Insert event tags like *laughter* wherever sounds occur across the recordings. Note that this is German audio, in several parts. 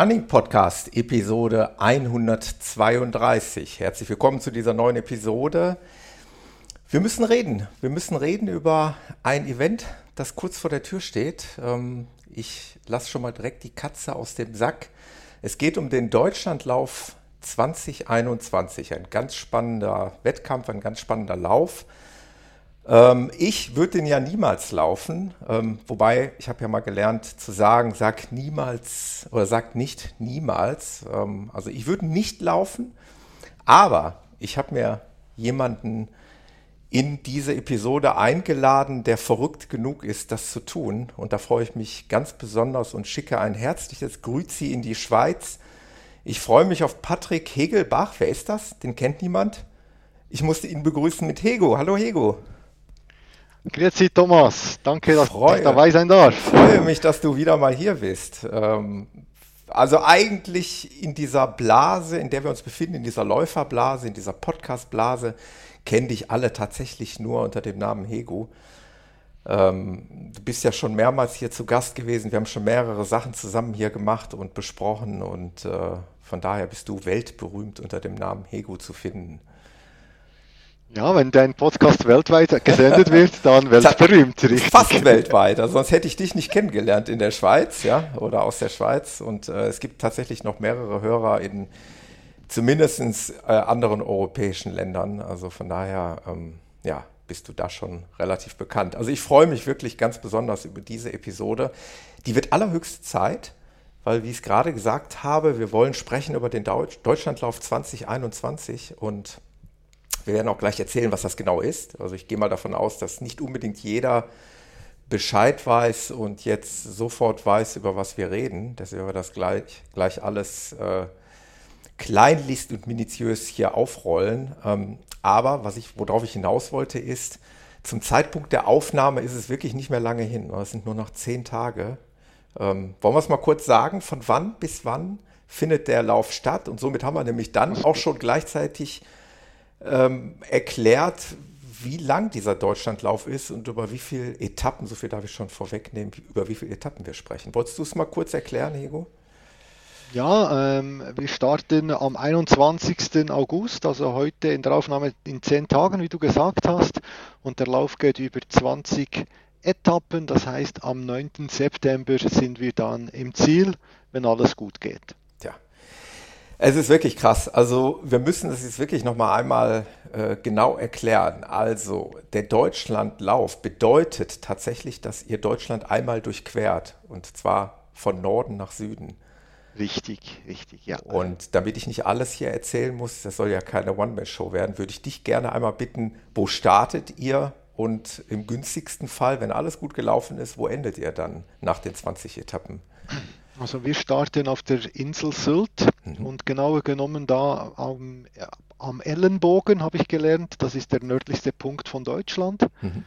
Running Podcast Episode 132. Herzlich willkommen zu dieser neuen Episode. Wir müssen reden. Wir müssen reden über ein Event, das kurz vor der Tür steht. Ähm, ich lasse schon mal direkt die Katze aus dem Sack. Es geht um den Deutschlandlauf 2021. Ein ganz spannender Wettkampf, ein ganz spannender Lauf. Ähm, ich würde den ja niemals laufen, ähm, wobei ich habe ja mal gelernt zu sagen, sag niemals oder sag nicht niemals. Ähm, also ich würde nicht laufen, aber ich habe mir jemanden in diese Episode eingeladen, der verrückt genug ist, das zu tun. Und da freue ich mich ganz besonders und schicke ein herzliches Grüzi in die Schweiz. Ich freue mich auf Patrick Hegelbach. Wer ist das? Den kennt niemand. Ich musste ihn begrüßen mit Hego. Hallo Hego. Grüezi Thomas, danke, dass freue, ich dabei sein darf. Ich freue mich, dass du wieder mal hier bist. Ähm, also eigentlich in dieser Blase, in der wir uns befinden, in dieser Läuferblase, in dieser Podcastblase, kennen dich alle tatsächlich nur unter dem Namen Hego. Ähm, du bist ja schon mehrmals hier zu Gast gewesen. Wir haben schon mehrere Sachen zusammen hier gemacht und besprochen und äh, von daher bist du weltberühmt unter dem Namen Hego zu finden. Ja, wenn dein Podcast weltweit gesendet wird, dann *laughs* weltberühmt, richtig. Fast weltweit, also sonst hätte ich dich nicht kennengelernt in der Schweiz, ja, oder aus der Schweiz. Und äh, es gibt tatsächlich noch mehrere Hörer in zumindest äh, anderen europäischen Ländern. Also von daher, ähm, ja, bist du da schon relativ bekannt. Also ich freue mich wirklich ganz besonders über diese Episode. Die wird allerhöchste Zeit, weil, wie ich es gerade gesagt habe, wir wollen sprechen über den Deutsch Deutschlandlauf 2021 und wir werden auch gleich erzählen, was das genau ist. Also ich gehe mal davon aus, dass nicht unbedingt jeder Bescheid weiß und jetzt sofort weiß, über was wir reden. Deswegen wir das gleich, gleich alles äh, kleinlichst und minutiös hier aufrollen. Ähm, aber was ich, worauf ich hinaus wollte, ist, zum Zeitpunkt der Aufnahme ist es wirklich nicht mehr lange hin. Es sind nur noch zehn Tage. Ähm, wollen wir es mal kurz sagen, von wann bis wann findet der Lauf statt? Und somit haben wir nämlich dann auch schon gleichzeitig ähm, erklärt, wie lang dieser Deutschlandlauf ist und über wie viele Etappen, so viel darf ich schon vorwegnehmen, über wie viele Etappen wir sprechen. Wolltest du es mal kurz erklären, Hego? Ja, ähm, wir starten am 21. August, also heute in der Aufnahme in zehn Tagen, wie du gesagt hast. Und der Lauf geht über 20 Etappen. Das heißt, am 9. September sind wir dann im Ziel, wenn alles gut geht. Es ist wirklich krass. Also wir müssen das jetzt wirklich nochmal einmal äh, genau erklären. Also der Deutschlandlauf bedeutet tatsächlich, dass ihr Deutschland einmal durchquert und zwar von Norden nach Süden. Richtig, richtig, ja. Und damit ich nicht alles hier erzählen muss, das soll ja keine One-Man-Show werden, würde ich dich gerne einmal bitten, wo startet ihr und im günstigsten Fall, wenn alles gut gelaufen ist, wo endet ihr dann nach den 20 Etappen? Also wir starten auf der Insel Sylt mhm. und genauer genommen da am, am, Ellenbogen habe ich gelernt. Das ist der nördlichste Punkt von Deutschland. Mhm.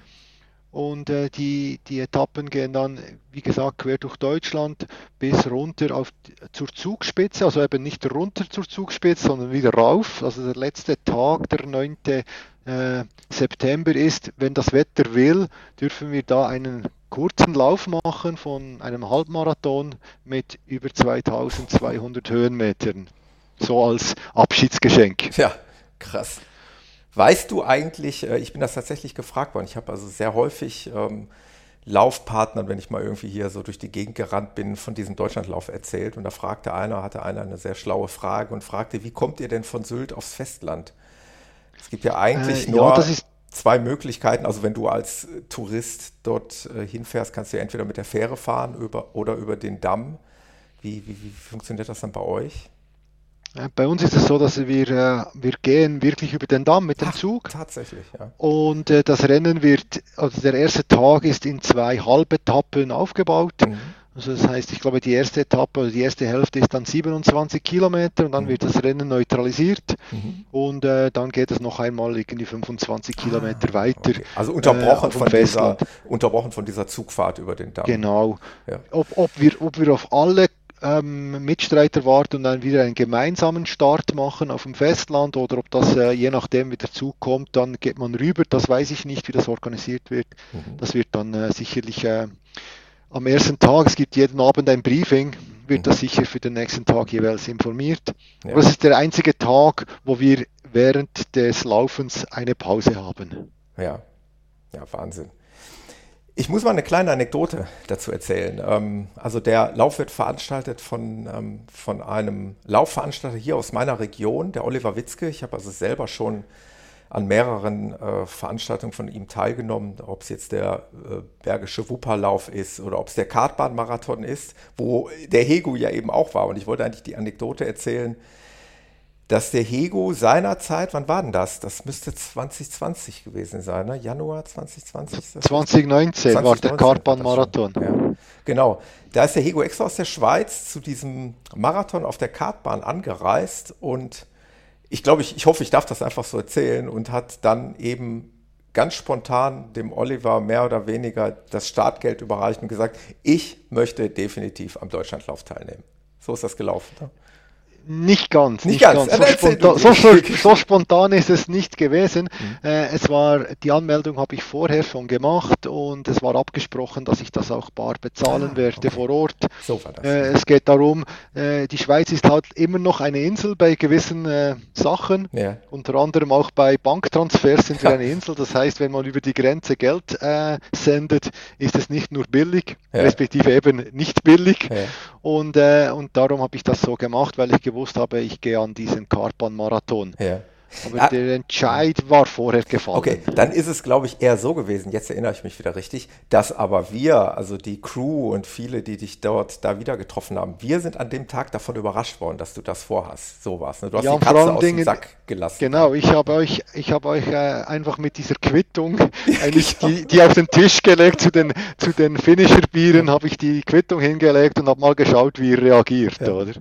Und äh, die, die Etappen gehen dann, wie gesagt, quer durch Deutschland bis runter auf, zur Zugspitze, also eben nicht runter zur Zugspitze, sondern wieder rauf. Also der letzte Tag, der 9. Äh, September ist, wenn das Wetter will, dürfen wir da einen kurzen Lauf machen von einem Halbmarathon mit über 2200 Höhenmetern. So als Abschiedsgeschenk. Ja, krass. Weißt du eigentlich, äh, ich bin das tatsächlich gefragt worden, ich habe also sehr häufig ähm, Laufpartnern, wenn ich mal irgendwie hier so durch die Gegend gerannt bin, von diesem Deutschlandlauf erzählt. Und da fragte einer, hatte einer eine sehr schlaue Frage und fragte, wie kommt ihr denn von Sylt aufs Festland? Es gibt ja eigentlich äh, nur ja, zwei Möglichkeiten. Also wenn du als äh, Tourist dort äh, hinfährst, kannst du entweder mit der Fähre fahren über, oder über den Damm. Wie, wie, wie funktioniert das dann bei euch? Bei uns ist es so, dass wir, äh, wir gehen wirklich über den Damm mit dem Ach, Zug. Tatsächlich, ja. Und äh, das Rennen wird, also der erste Tag ist in zwei Halbetappen aufgebaut. Mhm. Also das heißt, ich glaube, die erste Etappe, also die erste Hälfte ist dann 27 Kilometer und dann mhm. wird das Rennen neutralisiert mhm. und äh, dann geht es noch einmal irgendwie 25 Kilometer ah, weiter. Okay. Also unterbrochen, äh, von dieser, unterbrochen von dieser Zugfahrt über den Damm. Genau. Ja. Ob, ob, wir, ob wir auf alle ähm, Mitstreiter warten und dann wieder einen gemeinsamen Start machen auf dem Festland oder ob das äh, je nachdem wie der Zug kommt, dann geht man rüber. Das weiß ich nicht, wie das organisiert wird. Mhm. Das wird dann äh, sicherlich äh, am ersten Tag, es gibt jeden Abend ein Briefing wird mhm. das sicher für den nächsten Tag jeweils informiert. Ja. Aber es ist der einzige Tag, wo wir während des Laufens eine Pause haben. Ja, ja, Wahnsinn. Ich muss mal eine kleine Anekdote dazu erzählen. Ähm, also der Lauf wird veranstaltet von, ähm, von einem Laufveranstalter hier aus meiner Region, der Oliver Witzke. Ich habe also selber schon an mehreren äh, Veranstaltungen von ihm teilgenommen, ob es jetzt der äh, Bergische Wupperlauf ist oder ob es der Kartbahnmarathon ist, wo der Hegu ja eben auch war. Und ich wollte eigentlich die Anekdote erzählen, dass der Hego seinerzeit, wann war denn das? Das müsste 2020 gewesen sein, ne? Januar 2020? 2019 war der Kartbahnmarathon. Ja. Genau, da ist der Hego extra aus der Schweiz zu diesem Marathon auf der Kartbahn angereist und ich glaube, ich, ich hoffe, ich darf das einfach so erzählen und hat dann eben ganz spontan dem Oliver mehr oder weniger das Startgeld überreicht und gesagt, ich möchte definitiv am Deutschlandlauf teilnehmen. So ist das gelaufen. Nicht ganz. Nicht, nicht ganz. ganz. So, spontan, so, so, *laughs* so, spontan, ist es nicht gewesen. Mhm. Äh, es war, die Anmeldung habe ich vorher schon gemacht und es war abgesprochen, dass ich das auch bar bezahlen ah, werde okay. vor Ort. So äh, es geht darum, äh, die Schweiz ist halt immer noch eine Insel bei gewissen äh, Sachen. Ja. Unter anderem auch bei Banktransfers sind wir *laughs* eine Insel. Das heißt, wenn man über die Grenze Geld äh, sendet, ist es nicht nur billig, ja. respektive eben nicht billig. Ja. Und, äh, und darum habe ich das so gemacht, weil ich gewusst habe, ich gehe an diesen Karpan-Marathon. Ja. Aber ah, der Entscheid war vorher gefallen. Okay, dann ist es, glaube ich, eher so gewesen, jetzt erinnere ich mich wieder richtig, dass aber wir, also die Crew und viele, die dich dort da wieder getroffen haben, wir sind an dem Tag davon überrascht worden, dass du das vorhast. So war's. Ne? Du hast ja, die Katze aus Dingen, dem Sack gelassen. Genau, ich habe euch, ich habe euch äh, einfach mit dieser Quittung *laughs* eigentlich die, die auf den Tisch gelegt zu den, zu den Finisher-Bieren, habe ich die Quittung hingelegt und habe mal geschaut, wie ihr reagiert, ja. oder?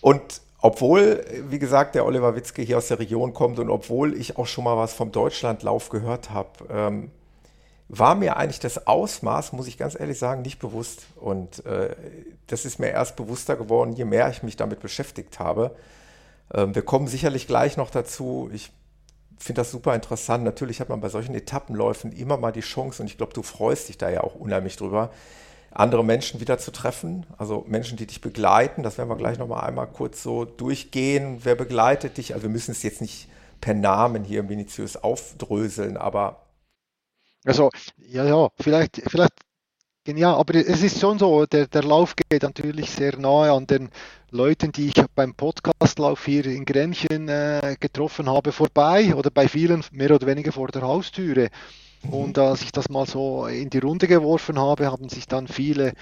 Und obwohl, wie gesagt, der Oliver Witzke hier aus der Region kommt und obwohl ich auch schon mal was vom Deutschlandlauf gehört habe, ähm, war mir eigentlich das Ausmaß, muss ich ganz ehrlich sagen, nicht bewusst. Und äh, das ist mir erst bewusster geworden, je mehr ich mich damit beschäftigt habe. Ähm, wir kommen sicherlich gleich noch dazu. Ich finde das super interessant. Natürlich hat man bei solchen Etappenläufen immer mal die Chance, und ich glaube, du freust dich da ja auch unheimlich drüber, andere Menschen wieder zu treffen, also Menschen, die dich begleiten. Das werden wir gleich nochmal einmal kurz so durchgehen. Wer begleitet dich? Also wir müssen es jetzt nicht per Namen hier minutiös aufdröseln, aber. Also, ja, ja, vielleicht, vielleicht, ja, aber es ist schon so, der, der Lauf geht natürlich sehr nahe an den Leuten, die ich beim Podcastlauf hier in Grenchen äh, getroffen habe, vorbei oder bei vielen mehr oder weniger vor der Haustüre. Und als ich das mal so in die Runde geworfen habe, haben sich dann viele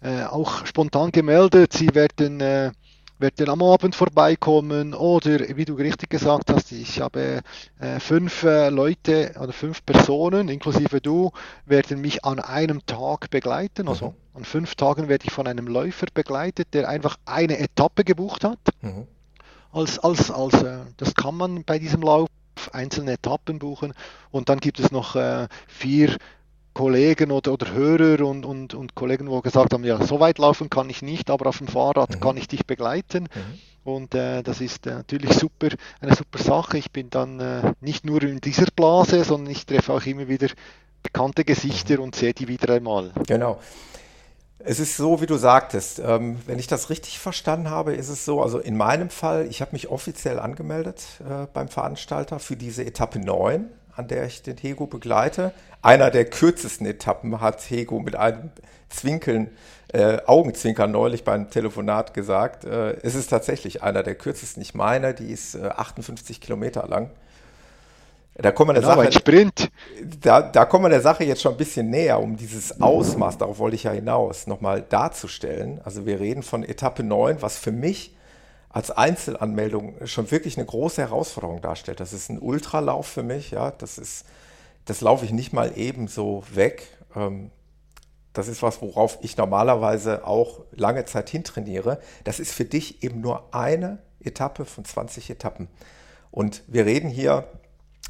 äh, auch spontan gemeldet, sie werden, äh, werden am Abend vorbeikommen oder wie du richtig gesagt hast, ich habe äh, fünf äh, Leute oder fünf Personen, inklusive du, werden mich an einem Tag begleiten. Also mhm. an fünf Tagen werde ich von einem Läufer begleitet, der einfach eine Etappe gebucht hat. Mhm. Als, als, als, äh, das kann man bei diesem Lauf einzelne Etappen buchen und dann gibt es noch äh, vier Kollegen oder, oder Hörer und, und, und Kollegen, wo gesagt haben, ja, so weit laufen kann ich nicht, aber auf dem Fahrrad mhm. kann ich dich begleiten. Mhm. Und äh, das ist äh, natürlich super, eine super Sache. Ich bin dann äh, nicht nur in dieser Blase, sondern ich treffe auch immer wieder bekannte Gesichter mhm. und sehe die wieder einmal. Genau. Es ist so, wie du sagtest. Ähm, wenn ich das richtig verstanden habe, ist es so, also in meinem Fall, ich habe mich offiziell angemeldet äh, beim Veranstalter für diese Etappe 9, an der ich den Hego begleite. Einer der kürzesten Etappen hat Hego mit einem Zwinkeln, äh, Augenzwinkern neulich beim Telefonat gesagt. Äh, es ist tatsächlich einer der kürzesten. Ich meine, die ist 58 äh, Kilometer lang. Da kommen wir der genau, Sache, Sprint. Da, da kommen wir der Sache jetzt schon ein bisschen näher, um dieses Ausmaß, darauf wollte ich ja hinaus, nochmal darzustellen. Also wir reden von Etappe 9, was für mich als Einzelanmeldung schon wirklich eine große Herausforderung darstellt. Das ist ein Ultralauf für mich, ja. Das ist, das laufe ich nicht mal eben so weg. Ähm, das ist was, worauf ich normalerweise auch lange Zeit hintrainiere. Das ist für dich eben nur eine Etappe von 20 Etappen. Und wir reden hier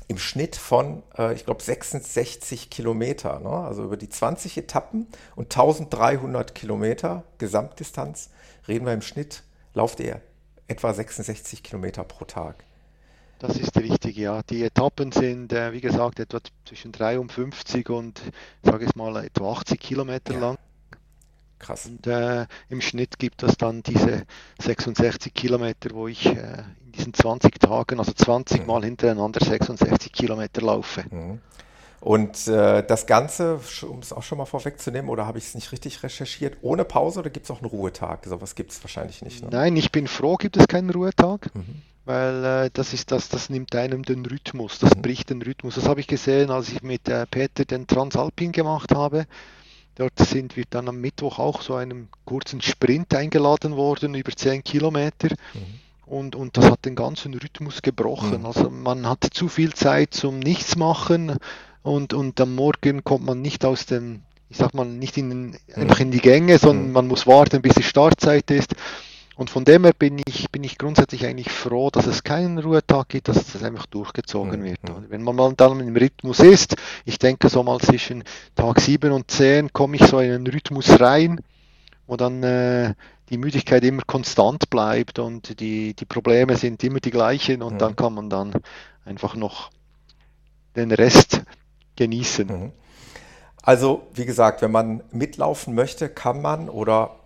im Schnitt von, äh, ich glaube, 66 Kilometer. Ne? Also über die 20 Etappen und 1300 Kilometer Gesamtdistanz reden wir im Schnitt, lauft ihr etwa 66 Kilometer pro Tag. Das ist richtig, ja. Die Etappen sind, äh, wie gesagt, etwa zwischen 53 und, sage ich mal, etwa 80 Kilometer ja. lang. Krass. Und äh, im Schnitt gibt es dann diese 66 Kilometer, wo ich äh, in diesen 20 Tagen, also 20 mhm. Mal hintereinander 66 Kilometer laufe. Mhm. Und äh, das Ganze, um es auch schon mal vorwegzunehmen, oder habe ich es nicht richtig recherchiert, ohne Pause oder gibt es auch einen Ruhetag? Sowas gibt es wahrscheinlich nicht. Ne? Nein, ich bin froh, gibt es keinen Ruhetag, mhm. weil äh, das ist das, das nimmt einem den Rhythmus, das mhm. bricht den Rhythmus. Das habe ich gesehen, als ich mit äh, Peter den Transalpin gemacht habe. Dort sind wir dann am Mittwoch auch so einem kurzen Sprint eingeladen worden, über 10 Kilometer. Mhm. Und, und das hat den ganzen Rhythmus gebrochen. Mhm. Also man hat zu viel Zeit zum Nichtsmachen und, und am Morgen kommt man nicht aus dem, ich sag mal, nicht in, einfach in die Gänge, sondern mhm. man muss warten, bis die Startzeit ist. Und von dem her bin ich, bin ich grundsätzlich eigentlich froh, dass es keinen Ruhetag gibt, dass das einfach durchgezogen mhm. wird. Wenn man mal dann im Rhythmus ist, ich denke so mal zwischen Tag 7 und 10 komme ich so in einen Rhythmus rein, wo dann äh, die Müdigkeit immer konstant bleibt und die, die Probleme sind immer die gleichen und mhm. dann kann man dann einfach noch den Rest genießen. Mhm. Also, wie gesagt, wenn man mitlaufen möchte, kann man oder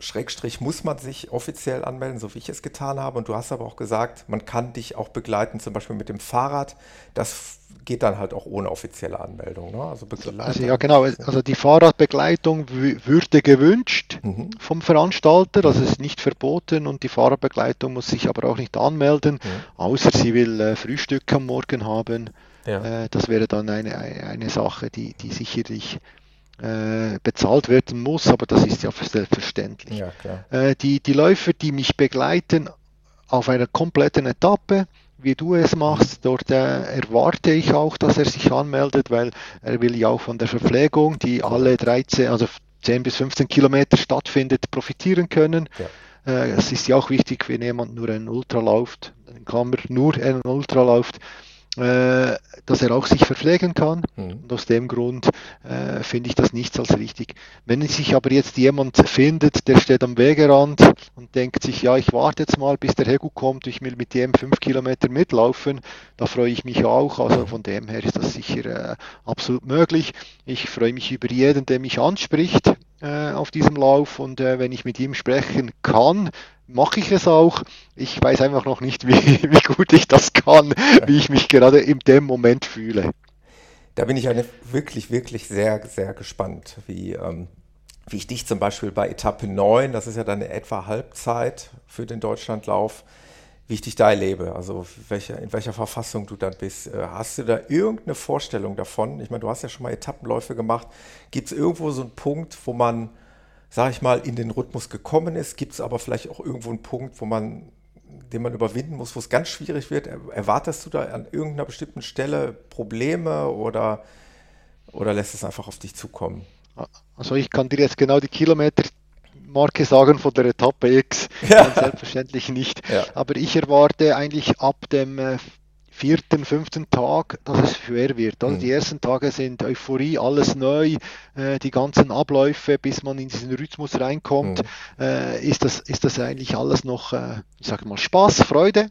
Schrägstrich muss man sich offiziell anmelden, so wie ich es getan habe. Und du hast aber auch gesagt, man kann dich auch begleiten, zum Beispiel mit dem Fahrrad. Das geht dann halt auch ohne offizielle Anmeldung. Ne? Also, also, ja, genau. Also die Fahrradbegleitung würde gewünscht mhm. vom Veranstalter. Das ist nicht verboten und die Fahrradbegleitung muss sich aber auch nicht anmelden, mhm. außer sie will äh, Frühstück am Morgen haben. Ja. Äh, das wäre dann eine, eine Sache, die, die sicherlich äh, bezahlt werden muss, aber das ist ja selbstverständlich. Ja, äh, die, die Läufer, die mich begleiten auf einer kompletten Etappe, wie du es machst, dort äh, erwarte ich auch, dass er sich anmeldet, weil er will ja auch von der Verpflegung, die alle 13, also 10 bis 15 Kilometer stattfindet, profitieren können. Ja. Äh, es ist ja auch wichtig, wenn jemand nur einen Ultra läuft, in Klammer nur einen Ultra läuft, äh, dass er auch sich verpflegen kann. Mhm. Und aus dem Grund äh, finde ich das nichts als richtig. Wenn sich aber jetzt jemand findet, der steht am Wegerand und denkt sich, ja, ich warte jetzt mal, bis der Hegu kommt, ich will mit dem fünf Kilometer mitlaufen, da freue ich mich auch. Also von dem her ist das sicher äh, absolut möglich. Ich freue mich über jeden, der mich anspricht äh, auf diesem Lauf und äh, wenn ich mit ihm sprechen kann, mache ich es auch. Ich weiß einfach noch nicht, *laughs* wie, wie gut ich das kann, wie ich mich gerade in dem Moment fühle. Da bin ich eine, wirklich, wirklich sehr, sehr gespannt, wie, ähm, wie ich dich zum Beispiel bei Etappe 9, das ist ja dann etwa Halbzeit für den Deutschlandlauf, wie ich dich da erlebe, also welche, in welcher Verfassung du dann bist. Äh, hast du da irgendeine Vorstellung davon? Ich meine, du hast ja schon mal Etappenläufe gemacht. Gibt es irgendwo so einen Punkt, wo man sage ich mal, in den Rhythmus gekommen ist, gibt es aber vielleicht auch irgendwo einen Punkt, wo man, den man überwinden muss, wo es ganz schwierig wird. Erwartest du da an irgendeiner bestimmten Stelle Probleme oder, oder lässt es einfach auf dich zukommen? Also ich kann dir jetzt genau die Kilometermarke sagen von der Etappe X. *laughs* Ja. Selbstverständlich nicht. Ja. Aber ich erwarte eigentlich ab dem äh, vierten, fünften Tag, dass es schwer wird. Also mhm. Die ersten Tage sind Euphorie, alles neu, äh, die ganzen Abläufe, bis man in diesen Rhythmus reinkommt, mhm. äh, ist, das, ist das eigentlich alles noch, äh, ich sage mal, Spaß, Freude.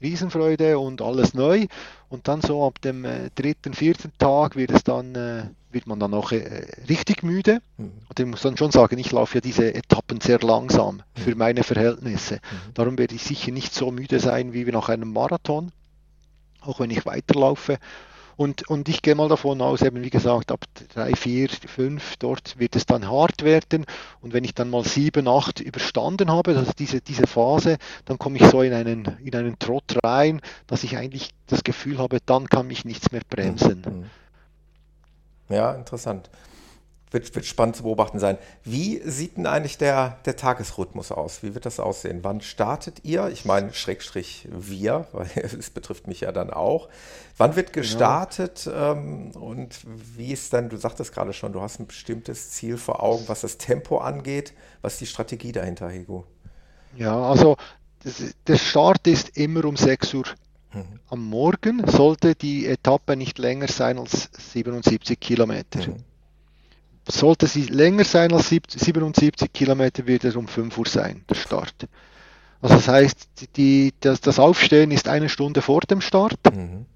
Riesenfreude und alles neu. Und dann so ab dem äh, dritten, vierten Tag wird es dann, äh, wird man dann auch äh, richtig müde. Mhm. Und ich muss dann schon sagen, ich laufe ja diese Etappen sehr langsam mhm. für meine Verhältnisse. Mhm. Darum werde ich sicher nicht so müde sein wie nach einem Marathon auch wenn ich weiterlaufe. Und, und ich gehe mal davon aus, eben wie gesagt, ab 3, 4, 5, dort wird es dann hart werden. Und wenn ich dann mal 7, 8 überstanden habe, also diese, diese Phase, dann komme ich so in einen, in einen Trott rein, dass ich eigentlich das Gefühl habe, dann kann mich nichts mehr bremsen. Mhm. Ja, interessant wird, wird spannend zu beobachten sein. Wie sieht denn eigentlich der, der Tagesrhythmus aus? Wie wird das aussehen? Wann startet ihr? Ich meine, Schrägstrich wir, *laughs* weil es betrifft mich ja dann auch. Wann wird gestartet ja. ähm, und wie ist dann, du sagtest gerade schon, du hast ein bestimmtes Ziel vor Augen, was das Tempo angeht. Was ist die Strategie dahinter, Hego? Ja, also das, der Start ist immer um 6 Uhr mhm. am Morgen, sollte die Etappe nicht länger sein als 77 Kilometer. Mhm. Sollte sie länger sein als 77 Kilometer, wird es um 5 Uhr sein, der Start. Also das heißt, die, das, das Aufstehen ist eine Stunde vor dem Start. Mhm.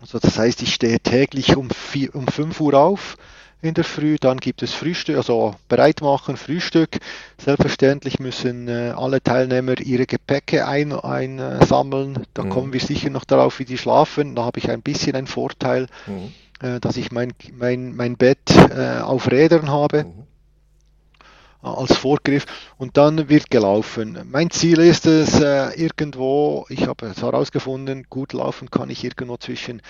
Also das heißt, ich stehe täglich um, vier, um 5 Uhr auf, in der Früh, dann gibt es Frühstück, also bereit machen, Frühstück. Selbstverständlich müssen äh, alle Teilnehmer ihre Gepäcke einsammeln. Ein, da mhm. kommen wir sicher noch darauf, wie die schlafen. Da habe ich ein bisschen einen Vorteil, mhm. Äh, dass ich mein, mein, mein Bett äh, auf Rädern habe. Mhm als Vorgriff und dann wird gelaufen. Mein Ziel ist es äh, irgendwo, ich habe es herausgefunden, gut laufen kann ich irgendwo zwischen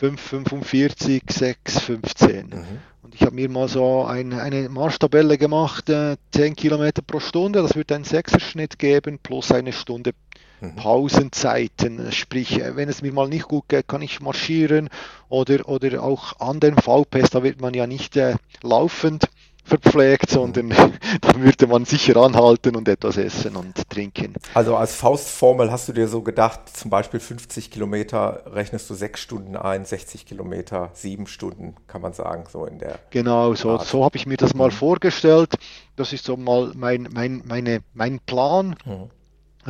5,45, 6, 15. Mhm. Und ich habe mir mal so ein, eine Marschtabelle gemacht, äh, 10 Kilometer pro Stunde, das wird einen Sechserschnitt geben, plus eine Stunde mhm. Pausenzeiten. Sprich, äh, wenn es mir mal nicht gut geht, kann ich marschieren oder, oder auch an den VPs, da wird man ja nicht äh, laufend verpflegt, sondern *laughs* da würde man sicher anhalten und etwas essen und trinken. Also als Faustformel hast du dir so gedacht, zum Beispiel 50 Kilometer rechnest du sechs Stunden ein, 60 Kilometer sieben Stunden, kann man sagen, so in der. Genau, so, so habe ich mir das mal mhm. vorgestellt. Das ist so mal mein, mein, meine, mein Plan. Mhm.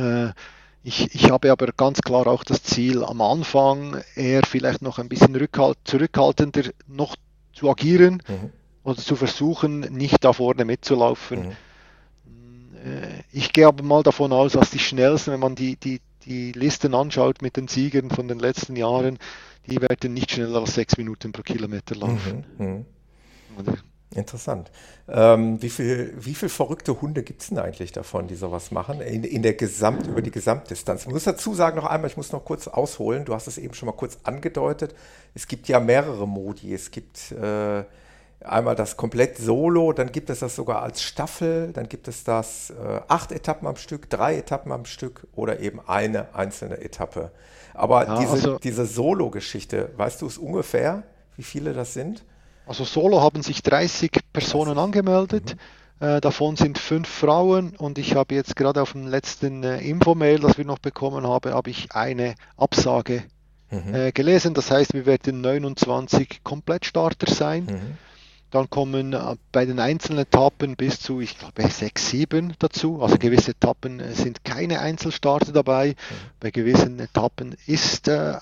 Äh, ich, ich, habe aber ganz klar auch das Ziel, am Anfang eher vielleicht noch ein bisschen rückhalt, zurückhaltender noch zu agieren. Mhm oder zu versuchen, nicht da vorne mitzulaufen. Mhm. Äh, ich gehe aber mal davon aus, dass die schnellsten, wenn man die, die, die Listen anschaut mit den Siegern von den letzten Jahren, die werden nicht schneller als sechs Minuten pro Kilometer laufen. Mhm. Interessant. Ähm, wie viele wie viel verrückte Hunde gibt es denn eigentlich davon, die sowas machen, in, in der Gesamt, über die Gesamtdistanz? Ich muss dazu sagen noch einmal, ich muss noch kurz ausholen, du hast es eben schon mal kurz angedeutet, es gibt ja mehrere Modi, es gibt äh, einmal das komplett Solo, dann gibt es das sogar als Staffel, dann gibt es das äh, acht Etappen am Stück, drei Etappen am Stück oder eben eine einzelne Etappe. Aber ja, diese, also, diese Solo-Geschichte, weißt du es ungefähr, wie viele das sind? Also Solo haben sich 30 Personen 30. angemeldet. Mhm. Äh, davon sind fünf Frauen und ich habe jetzt gerade auf dem letzten äh, Infomail, das wir noch bekommen haben, habe ich eine Absage mhm. äh, gelesen. Das heißt, wir werden 29 Komplettstarter sein. Mhm. Dann kommen bei den einzelnen Etappen bis zu, ich glaube, 6, 7 dazu. Also gewisse Etappen sind keine Einzelstarter dabei. Mhm. Bei gewissen Etappen ist, äh,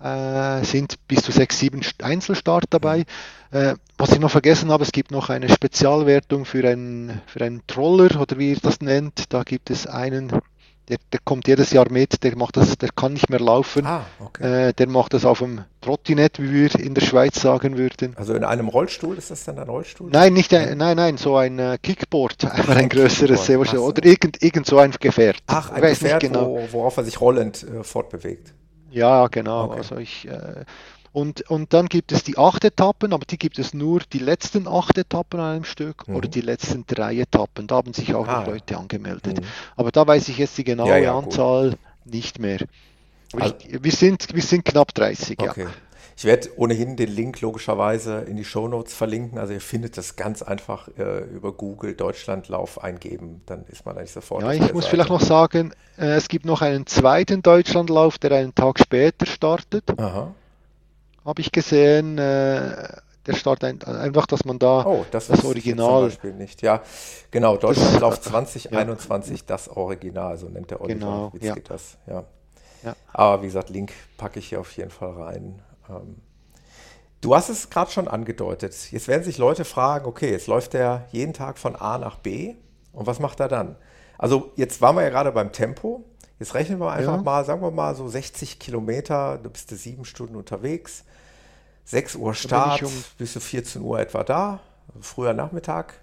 äh, sind bis zu 6, 7 Einzelstart dabei. Äh, was ich noch vergessen habe, es gibt noch eine Spezialwertung für einen, für einen Troller oder wie ihr das nennt. Da gibt es einen der, der kommt jedes Jahr mit, der macht das, der kann nicht mehr laufen. Ah, okay. äh, der macht das auf dem Trottinett, wie wir in der Schweiz sagen würden. Also in einem Rollstuhl, ist das dann ein Rollstuhl? Nein, nicht ein, nein, nein, so ein äh, Kickboard, *laughs* Ach, ein, ein größeres, so. oder irgend, irgend so ein Gefährt. Ach, ein Gefährt, genau. wo, worauf er sich rollend äh, fortbewegt. Ja, genau. Okay. Also ich, äh, und, und dann gibt es die acht Etappen, aber die gibt es nur die letzten acht Etappen an einem Stück mhm. oder die letzten drei Etappen. Da haben sich auch ah, noch Leute angemeldet. Mhm. Aber da weiß ich jetzt die genaue ja, ja, Anzahl gut. nicht mehr. Also, ich, wir, sind, wir sind knapp 30, okay. ja. Ich werde ohnehin den Link logischerweise in die Show Notes verlinken. Also ihr findet das ganz einfach äh, über Google Deutschlandlauf eingeben. Dann ist man eigentlich sofort. Ja, ich muss Seite. vielleicht noch sagen, äh, es gibt noch einen zweiten Deutschlandlauf, der einen Tag später startet. Aha habe ich gesehen. Äh, der Start ein, einfach, dass man da oh, das, das Original. Zum Beispiel nicht. Ja, genau. Deutschlandlauf 2021, *laughs* ja. das Original, so nennt der Oliver genau, ja. das. Ja. ja. Aber wie gesagt, Link packe ich hier auf jeden Fall rein. Ähm, du hast es gerade schon angedeutet. Jetzt werden sich Leute fragen, okay, jetzt läuft der jeden Tag von A nach B und was macht er dann? Also jetzt waren wir ja gerade beim Tempo. Jetzt rechnen wir einfach ja. mal, sagen wir mal so 60 Kilometer, du bist sieben Stunden unterwegs. 6 Uhr Start, um bist du 14 Uhr etwa da, früher Nachmittag.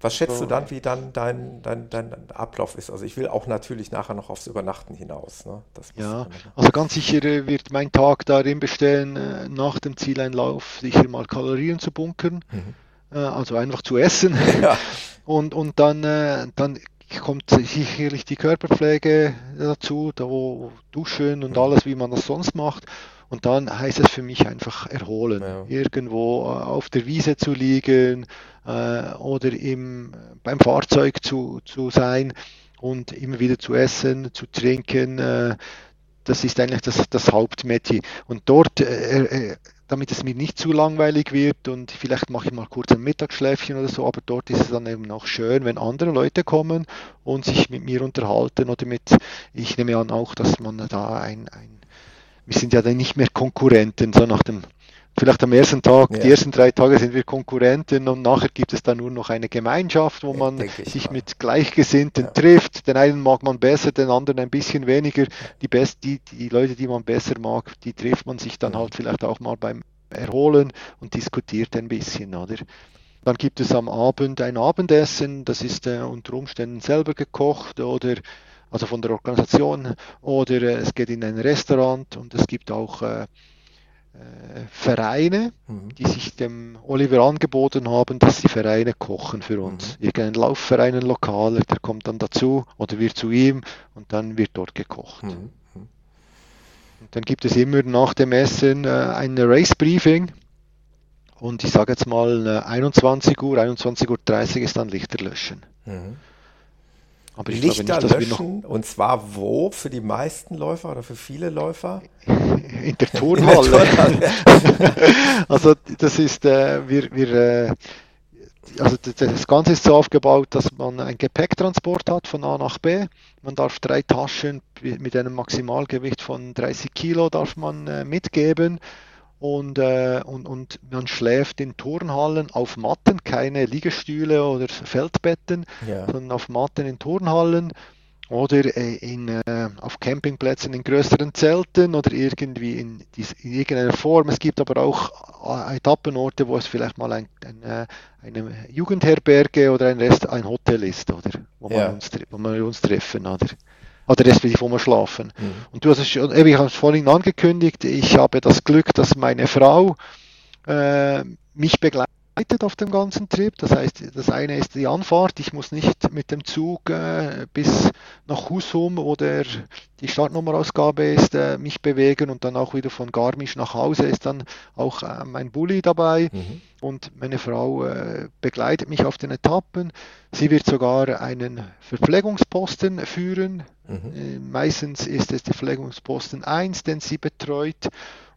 Was schätzt so. du dann, wie dann dein, dein, dein Ablauf ist? Also ich will auch natürlich nachher noch aufs Übernachten hinaus. Ne? ja, also ganz sicher äh, wird mein Tag darin bestehen, äh, nach dem Zieleinlauf sicher mal Kalorien zu bunkern. Mhm. Äh, also einfach zu essen. *laughs* Ja. Und, und dann, dann kommt sicherlich die Körperpflege dazu, da wo Duschen und mhm. alles, wie man das sonst macht. Und dann heißt es für mich einfach erholen. Ja. Irgendwo äh, auf der Wiese zu liegen äh, oder im, beim Fahrzeug zu, zu sein und immer wieder zu essen, zu trinken. Äh, das ist eigentlich das, das Hauptmetier. Und dort, äh, äh, damit es mir nicht zu langweilig wird und vielleicht mache ich mal kurz ein Mittagsschläfchen oder so, aber dort ist es dann eben auch schön, wenn andere Leute kommen und sich mit mir unterhalten oder mit, ich nehme an auch, dass man da ein, ein wir sind ja dann nicht mehr Konkurrenten, so nach dem, vielleicht am ersten Tag, ja. die ersten drei Tage sind wir Konkurrenten und nachher gibt es dann nur noch eine Gemeinschaft, wo man sich mal. mit Gleichgesinnten ja. trifft. Den einen mag man besser, den anderen ein bisschen weniger. Die, best, die, die Leute, die man besser mag, die trifft man sich dann halt vielleicht auch mal beim Erholen und diskutiert ein bisschen, oder? Dann gibt es am Abend ein Abendessen, das ist äh, unter Umständen selber gekocht oder also von der Organisation oder äh, es geht in ein Restaurant und es gibt auch äh, äh, Vereine, mhm. die sich dem Oliver angeboten haben, dass die Vereine kochen für uns. Mhm. Irgendein Laufverein, ein Lokaler, der kommt dann dazu oder wir zu ihm und dann wird dort gekocht. Mhm. mhm. Und dann gibt es immer nach dem Essen äh, ein Race Briefing und ich sage jetzt mal 21 Uhr, 21.30 Uhr ist dann Lichter löschen. Mhm. Aber ich Lichter glaube nicht, löschen, und zwar wo? Für die meisten Läufer oder für viele Läufer? *laughs* In der Turnhalle. *laughs* also das ist, äh, wir, wir äh, also das Ganze ist so aufgebaut, dass man ein Gepäcktransport hat von A nach B. Man darf drei Taschen mit einem Maximalgewicht von 30 Kilo darf man äh, mitgeben und, äh, und, und man schläft in Turnhallen auf Matten, keine Liegestühle oder Feldbetten, ja. sondern auf Matten in Turnhallen oder äh, in, äh, auf Campingplätzen in größeren Zelten oder irgendwie in, in, irgendeiner Form. Es gibt aber auch äh, Etappenorte, wo es vielleicht mal ein, ein, äh, eine Jugendherberge oder ein, Rest, ein Hotel ist, oder wo, ja. man uns, wo wir uns treffen. Oder? Oder respektive wo wir schlafen. Mhm. Und du hast es schon, ich habe es vorhin angekündigt, ich habe das Glück, dass meine Frau äh, mich begleitet auf dem ganzen Trip. Das heißt, das eine ist die Anfahrt. Ich muss nicht mit dem Zug äh, bis nach Husum, wo der, die Startnummerausgabe ist, äh, mich bewegen und dann auch wieder von Garmisch nach Hause ist dann auch äh, mein Bulli dabei. Mhm. Und meine Frau äh, begleitet mich auf den Etappen. Sie wird sogar einen Verpflegungsposten führen. Mhm. Äh, meistens ist es der Verpflegungsposten 1, den sie betreut.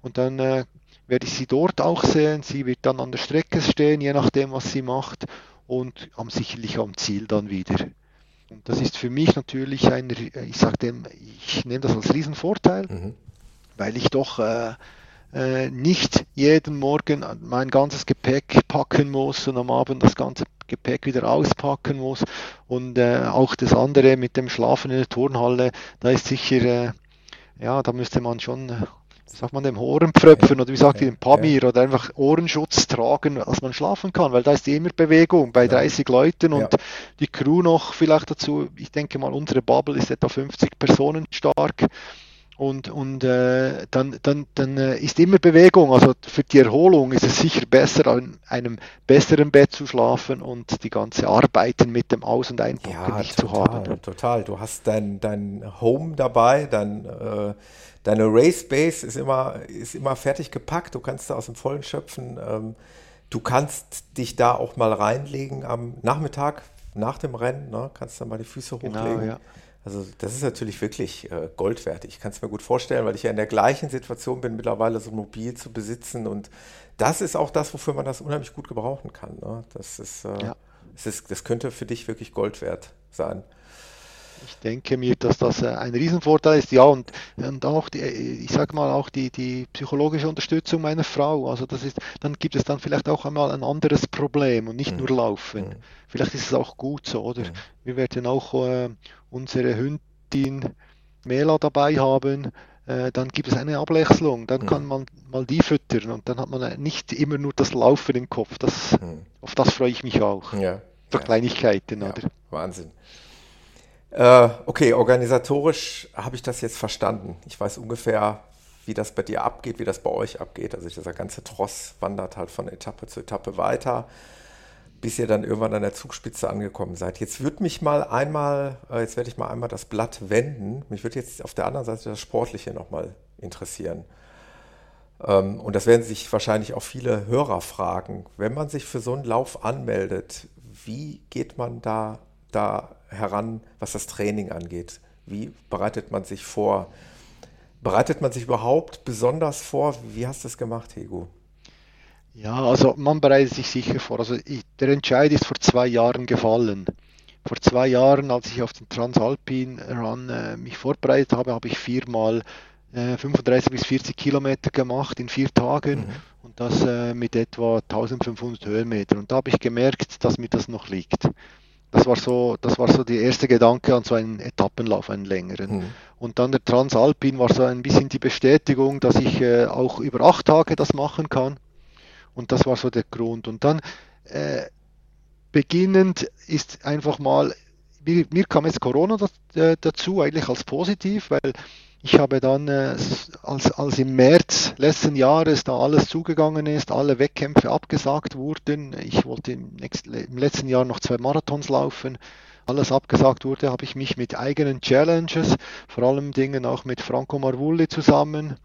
Und dann äh, werde ich sie dort auch sehen. Sie wird dann an der Strecke stehen, je nachdem, was sie macht, und am, sicherlich am Ziel dann wieder. Und das ist für mich natürlich ein, ich sage dem, ich nehme das als Riesenvorteil, mhm. weil ich doch äh, äh, nicht jeden Morgen mein ganzes Gepäck packen muss und am Abend das ganze Gepäck wieder auspacken muss. Und äh, auch das andere mit dem Schlafen in der Turnhalle, da ist sicher, äh, ja, da müsste man schon sagt man dem Ohrenpfröpfen oder wie sagt ihr, dem Pamir oder einfach Ohrenschutz tragen, als man schlafen kann, weil da ist immer Bewegung bei 30 Leuten und die Crew noch vielleicht dazu, ich denke mal, unsere Bubble ist etwa 50 Personen stark und, und äh, dann, dann, dann äh, ist immer Bewegung. Also für die Erholung ist es sicher besser, an einem besseren Bett zu schlafen und die ganze Arbeiten mit dem Aus- und Einpacken ja, nicht total, zu haben. Total, du hast dein, dein Home dabei, dein äh deine Race Base ist immer, ist immer fertig gepackt, du kannst da aus dem Vollen schöpfen. Ähm, du kannst dich da auch mal reinlegen am Nachmittag nach dem Rennen, ne? kannst dann mal die Füße genau, hochlegen. Genau, ja. Also das ist natürlich wirklich äh, Gold wert. Ich kann es mir gut vorstellen, weil ich ja in der gleichen Situation bin, mittlerweile so ein Mobil zu besitzen. Und das ist auch das, wofür man das unheimlich gut gebrauchen kann. Ne? Das, ist, äh, ja. das, ist, das könnte für dich wirklich Gold wert sein. Ich denke mir, dass das äh, ein Riesenvorteil ist. Ja, und, und auch, die, ich sage mal, auch die, die psychologische Unterstützung meiner Frau. Also das ist, dann gibt es dann vielleicht auch einmal ein anderes Problem und nicht mhm. nur Laufen. Mhm. Vielleicht ist es auch gut so, oder? Mhm. Wir werden auch äh, unsere Hündin Mela dabei haben. Äh, dann gibt es eine Abwechslung. Dann mhm. kann man mal die füttern und dann hat man nicht immer nur das Laufen im Kopf. Das, mhm. Auf das freue ich mich auch. Ja. So ja. Kleinigkeiten, ja. oder? Wahnsinn. Äh, okay, organisatorisch habe ich das jetzt verstanden. Ich weiß ungefähr, wie das bei dir abgeht, wie das bei euch abgeht. Also dieser ganze Tross wandert halt von Etappe zu Etappe weiter, bis ihr dann irgendwann an der Zugspitze angekommen seid. Jetzt würde mich mal einmal, äh, jetzt werde ich mal einmal das Blatt wenden. Mich würde jetzt auf der anderen Seite das Sportliche nochmal interessieren. Ähm, und das werden sich wahrscheinlich auch viele Hörer fragen. Wenn man sich für so einen Lauf anmeldet, wie geht man da, da heran, was das Training angeht? Wie bereitet man sich vor? Bereitet man sich überhaupt besonders vor? Wie hast du es gemacht, Hego? Ja, also man bereitet sich sicher vor. Also ich, der Entscheid ist vor zwei Jahren gefallen. Vor zwei Jahren, als ich auf den Transalpin Run äh, mich vorbereitet habe, habe ich viermal äh, 35 bis 40 Kilometer gemacht in vier Tagen mhm. und das äh, mit etwa 1500 Höhenmeter. Und da habe ich gemerkt, dass mir das noch liegt. Das war so, das war so der erste Gedanke an so einen Etappenlauf, einen längeren. Mhm. Und dann der Transalpin war so ein bisschen die Bestätigung, dass ich äh, auch über acht Tage das machen kann. Und das war so der Grund. Und dann äh, beginnend ist einfach mal, mir, mir kam jetzt Corona äh, dazu, eigentlich als positiv, weil ich habe dann, äh, als, als im März letzten Jahres da alles zugegangen ist, alle Wettkämpfe abgesagt wurden, ich wollte im, nächsten, im letzten Jahr noch zwei Marathons laufen, alles abgesagt wurde, habe ich mich mit eigenen Challenges, vor allem Dingen auch mit Franco Marvulli zusammen,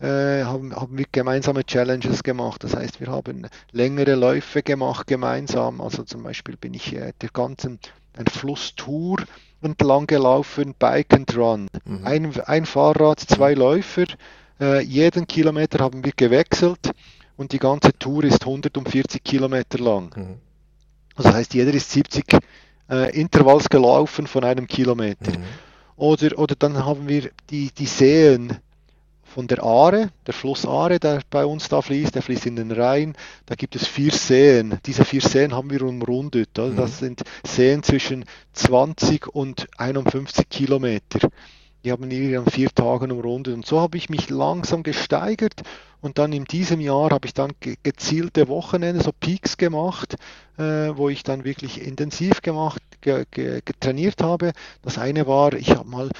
äh, haben, haben wir gemeinsame Challenges gemacht. Das heißt, wir haben längere Läufe gemacht gemeinsam. Also zum Beispiel bin ich äh, der ganzen ein Flusstour entlang gelaufen, Bike and Run. Mhm. Ein, ein Fahrrad, zwei mhm. Läufer. Äh, jeden Kilometer haben wir gewechselt und die ganze Tour ist 140 Kilometer lang. Mhm. Das heißt, jeder ist 70 äh, Intervalls gelaufen von einem Kilometer. Mhm. Oder, oder dann haben wir die, die Seen von der Aare, der Fluss Aare, der bei uns da fließt, der fließt in den Rhein. Da gibt es vier Seen. Diese vier Seen haben wir umrundet. Also das sind Seen zwischen 20 und 51 Kilometer. Die haben wir an vier Tagen umrundet. Und so habe ich mich langsam gesteigert. Und dann in diesem Jahr habe ich dann gezielte Wochenende, so Peaks gemacht, äh, wo ich dann wirklich intensiv gemacht, ge, ge, getrainiert habe. Das eine war, ich habe mal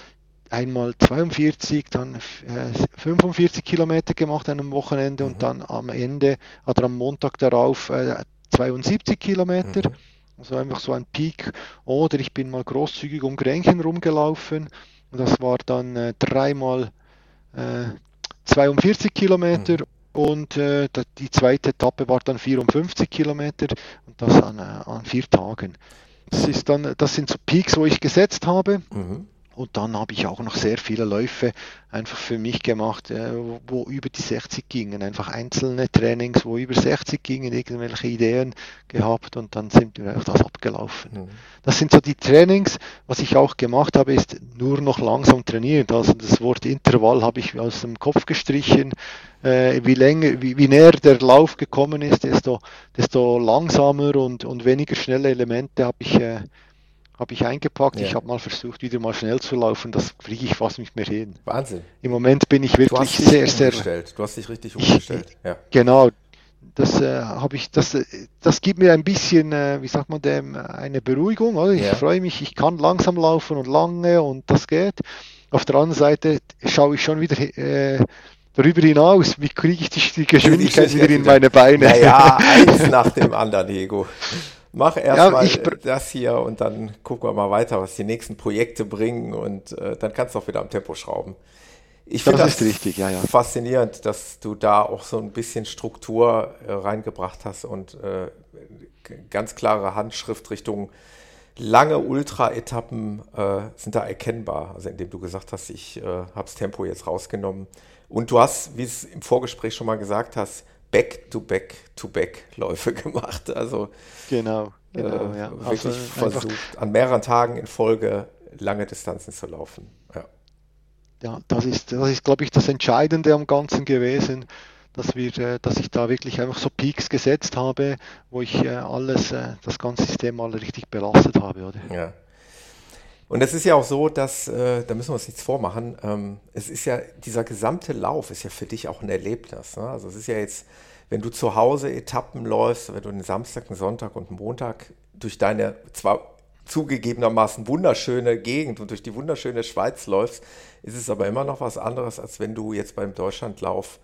einmal 42, dann äh, 45 Kilometer gemacht an einem Wochenende mhm. und dann am Ende oder am Montag darauf äh, 72 Kilometer. Mhm. Also einfach so ein Peak. Oder ich bin mal großzügig um Grenchen rumgelaufen und das war dann äh, dreimal 42 äh, Kilometer. Mhm. Und äh, die zweite Etappe war dann 54 Kilometer und das an, äh, an vier Tagen. Das, ist dann, das sind so Peaks, wo ich gesetzt habe. Mhm. Und dann habe ich auch noch sehr viele Läufe einfach für mich gemacht, äh, wo über die 60 gingen. Einfach einzelne Trainings, wo über 60 gingen, irgendwelche Ideen gehabt und dann sind wir auf das abgelaufen. Mhm. Das sind so die Trainings. Was ich auch gemacht habe, ist nur noch langsam trainiert. Also das Wort Intervall habe ich aus dem Kopf gestrichen. Äh, wie länger, wie, wie näher der Lauf gekommen ist, desto, desto langsamer und, und weniger schnelle Elemente habe ich äh, habe ich eingepackt. Ja. Ich habe mal versucht, wieder mal schnell zu laufen. Das kriege ich fast nicht mehr hin. Wahnsinn. Im Moment bin ich wirklich sehr, sehr. Du hast dich richtig umgestellt. Ich, ja. Genau. Das äh, habe ich, das, das gibt mir ein bisschen, äh, wie sagt man dem, eine Beruhigung. Oder? Ich ja. freue mich, ich kann langsam laufen und lange und das geht. Auf der anderen Seite schaue ich schon wieder äh, darüber hinaus, wie kriege ich die, die Geschwindigkeit wieder in meine Beine. Naja, eins *laughs* nach dem anderen, Ego. Mach erstmal ja, das hier und dann gucken wir mal weiter, was die nächsten Projekte bringen und äh, dann kannst du auch wieder am Tempo schrauben. Ich finde das, das richtig, ja, ja. faszinierend, dass du da auch so ein bisschen Struktur äh, reingebracht hast und äh, ganz klare Handschrift Richtung lange Ultra-Etappen äh, sind da erkennbar. Also indem du gesagt hast, ich äh, habe das Tempo jetzt rausgenommen. Und du hast, wie es im Vorgespräch schon mal gesagt hast, Back-to-Back-to-Back-Läufe *laughs* gemacht. Also genau, genau äh, ja. wirklich also versucht, an mehreren Tagen in Folge lange Distanzen zu laufen. Ja, ja das ist, das ist, glaube ich, das Entscheidende am Ganzen gewesen, dass wir, äh, dass ich da wirklich einfach so Peaks gesetzt habe, wo ich äh, alles, äh, das ganze System mal richtig belastet habe, oder? Ja. Und es ist ja auch so, dass, äh, da müssen wir uns nichts vormachen, ähm, es ist ja, dieser gesamte Lauf ist ja für dich auch ein Erlebnis. Ne? Also es ist ja jetzt, wenn du zu Hause Etappen läufst, wenn du einen Samstag, einen Sonntag und einen Montag durch deine zwar zugegebenermaßen wunderschöne Gegend und durch die wunderschöne Schweiz läufst, ist es aber immer noch was anderes, als wenn du jetzt beim Deutschlandlauf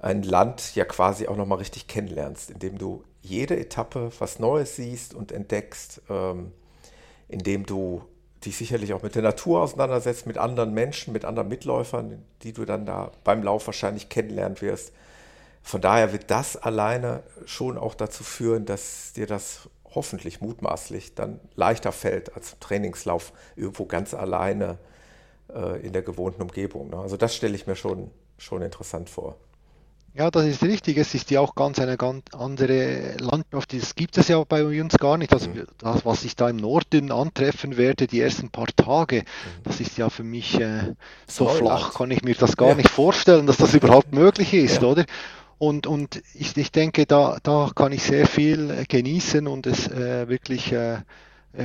ein Land ja quasi auch nochmal richtig kennenlernst, indem du jede Etappe was Neues siehst und entdeckst, ähm, indem du dich sicherlich auch mit der Natur auseinandersetzt, mit anderen Menschen, mit anderen Mitläufern, die du dann da beim Lauf wahrscheinlich kennenlernen wirst. Von daher wird das alleine schon auch dazu führen, dass dir das hoffentlich mutmaßlich dann leichter fällt als Trainingslauf irgendwo ganz alleine äh, in der gewohnten Umgebung. Ne? Also das stelle ich mir schon, schon interessant vor. Ja, das ist richtig. Es ist ja auch ganz eine ganz andere Landschaft. Das gibt es ja bei uns gar nicht. Also mhm. das, was ich da im Norden antreffen werde, die ersten paar Tage, mhm. das ist ja für mich äh, so Neuland. flach, kann ich mir das gar ja. nicht vorstellen, dass das überhaupt möglich ist, ja. oder? Und, und ich, ich denke, da, da kann ich sehr viel genießen und es äh, wirklich äh,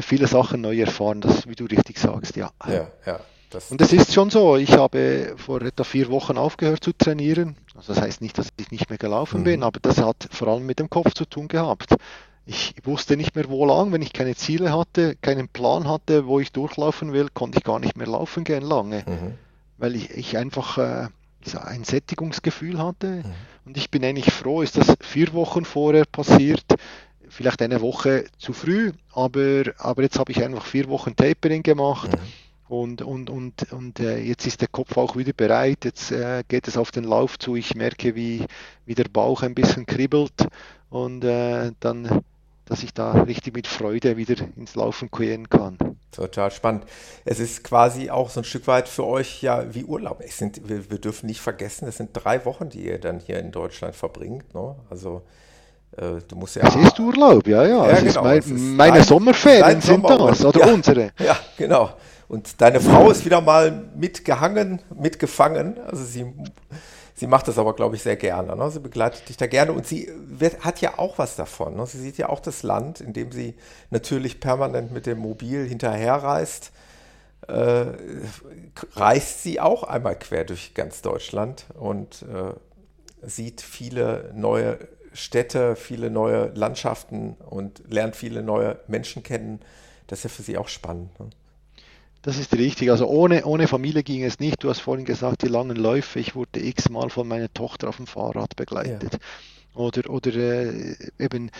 viele Sachen neu erfahren, das, wie du richtig sagst, ja. Ja, ja. Das und es ist schon so, ich habe vor etwa vier Wochen aufgehört zu trainieren. Also das heißt nicht, dass ich nicht mehr gelaufen mhm. bin, aber das hat vor allem mit dem Kopf zu tun gehabt. Ich wusste nicht mehr, wo lang, wenn ich keine Ziele hatte, keinen Plan hatte, wo ich durchlaufen will, konnte ich gar nicht mehr laufen gehen lange, mhm. weil ich, ich einfach äh, ein Sättigungsgefühl hatte. Mhm. Und ich bin eigentlich froh, ist das vier Wochen vorher passiert, vielleicht eine Woche zu früh, aber, aber jetzt habe ich einfach vier Wochen Tapering gemacht. Mhm und, und, und, und äh, jetzt ist der Kopf auch wieder bereit. Jetzt äh, geht es auf den Lauf zu. Ich merke, wie, wie der Bauch ein bisschen kribbelt und äh, dann, dass ich da richtig mit Freude wieder ins Laufen gehen kann. Total spannend. Es ist quasi auch so ein Stück weit für euch ja wie Urlaub. Es sind, wir, wir dürfen nicht vergessen, es sind drei Wochen, die ihr dann hier in Deutschland verbringt. Ne? Also äh, du musst ja. Es ist Urlaub, ja, ja. ja genau. mein, meine dein, Sommerferien dein sind das, oder ja, unsere. Ja, genau. Und deine Frau ist wieder mal mitgehangen, mitgefangen. Also sie, sie macht das aber, glaube ich, sehr gerne. Ne? Sie begleitet dich da gerne und sie wird, hat ja auch was davon. Ne? Sie sieht ja auch das Land, in dem sie natürlich permanent mit dem Mobil hinterherreist. Äh, reist sie auch einmal quer durch ganz Deutschland und äh, sieht viele neue Städte, viele neue Landschaften und lernt viele neue Menschen kennen. Das ist ja für sie auch spannend. Ne? Das ist richtig. Also ohne, ohne Familie ging es nicht. Du hast vorhin gesagt, die langen Läufe. Ich wurde x-mal von meiner Tochter auf dem Fahrrad begleitet. Ja. Oder, oder äh, eben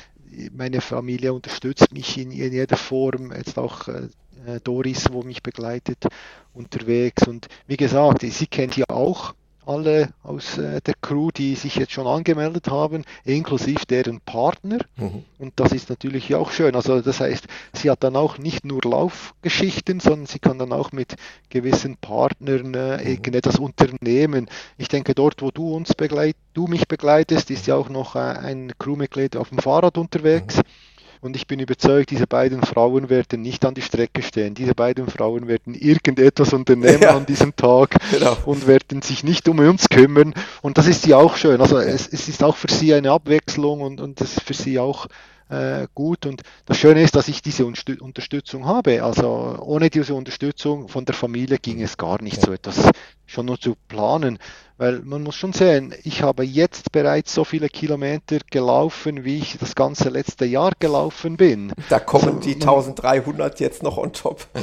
meine Familie unterstützt mich in, in jeder Form. Jetzt auch äh, Doris, wo mich begleitet, unterwegs. Und wie gesagt, sie kennt ja auch alle aus äh, der Crew, die sich jetzt schon angemeldet haben, inklusive deren Partner. Mhm. Und das ist natürlich auch schön. Also das heißt, sie hat dann auch nicht nur Laufgeschichten, sondern sie kann dann auch mit gewissen Partnern äh, mhm. irgendetwas unternehmen. Ich denke, dort, wo du uns begleit, du mich begleitest, ist ja auch noch äh, ein Crewmitglied auf dem Fahrrad unterwegs. Mhm. Und ich bin überzeugt, diese beiden Frauen werden nicht an die Strecke stehen. Diese beiden Frauen werden irgendetwas unternehmen ja, an diesem Tag genau. und werden sich nicht um uns kümmern. Und das ist ja auch schön. Also es, es ist auch für sie eine Abwechslung und, und das ist für sie auch äh, gut. Und das Schöne ist, dass ich diese Unterstützung habe. Also ohne diese Unterstützung von der Familie ging es gar nicht, so etwas schon nur zu planen. Weil man muss schon sehen, ich habe jetzt bereits so viele Kilometer gelaufen, wie ich das ganze letzte Jahr gelaufen bin. Da kommen also, die 1300 jetzt noch on top. *laughs*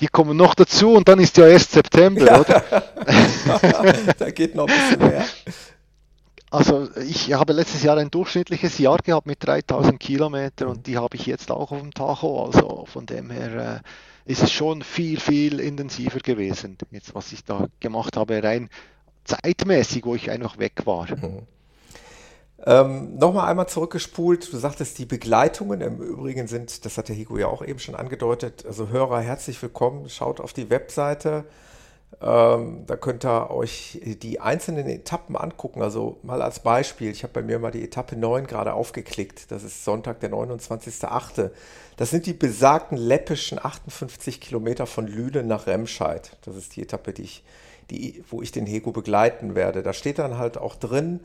Die kommen noch dazu und dann ist ja erst September, ja. oder? *laughs* da geht noch ein bisschen mehr. Also ich habe letztes Jahr ein durchschnittliches Jahr gehabt mit 3000 Kilometern und die habe ich jetzt auch auf dem Tacho. Also von dem her äh, ist es schon viel, viel intensiver gewesen, jetzt was ich da gemacht habe, rein zeitmäßig, wo ich einfach weg war. Mhm. Ähm, Nochmal einmal zurückgespult. Du sagtest, die Begleitungen im Übrigen sind, das hat der Higo ja auch eben schon angedeutet, also Hörer, herzlich willkommen. Schaut auf die Webseite ähm, da könnt ihr euch die einzelnen Etappen angucken. Also mal als Beispiel, ich habe bei mir mal die Etappe 9 gerade aufgeklickt. Das ist Sonntag, der 29.8. Das sind die besagten läppischen 58 Kilometer von Lünen nach Remscheid. Das ist die Etappe, die ich, die, wo ich den Hego begleiten werde. Da steht dann halt auch drin,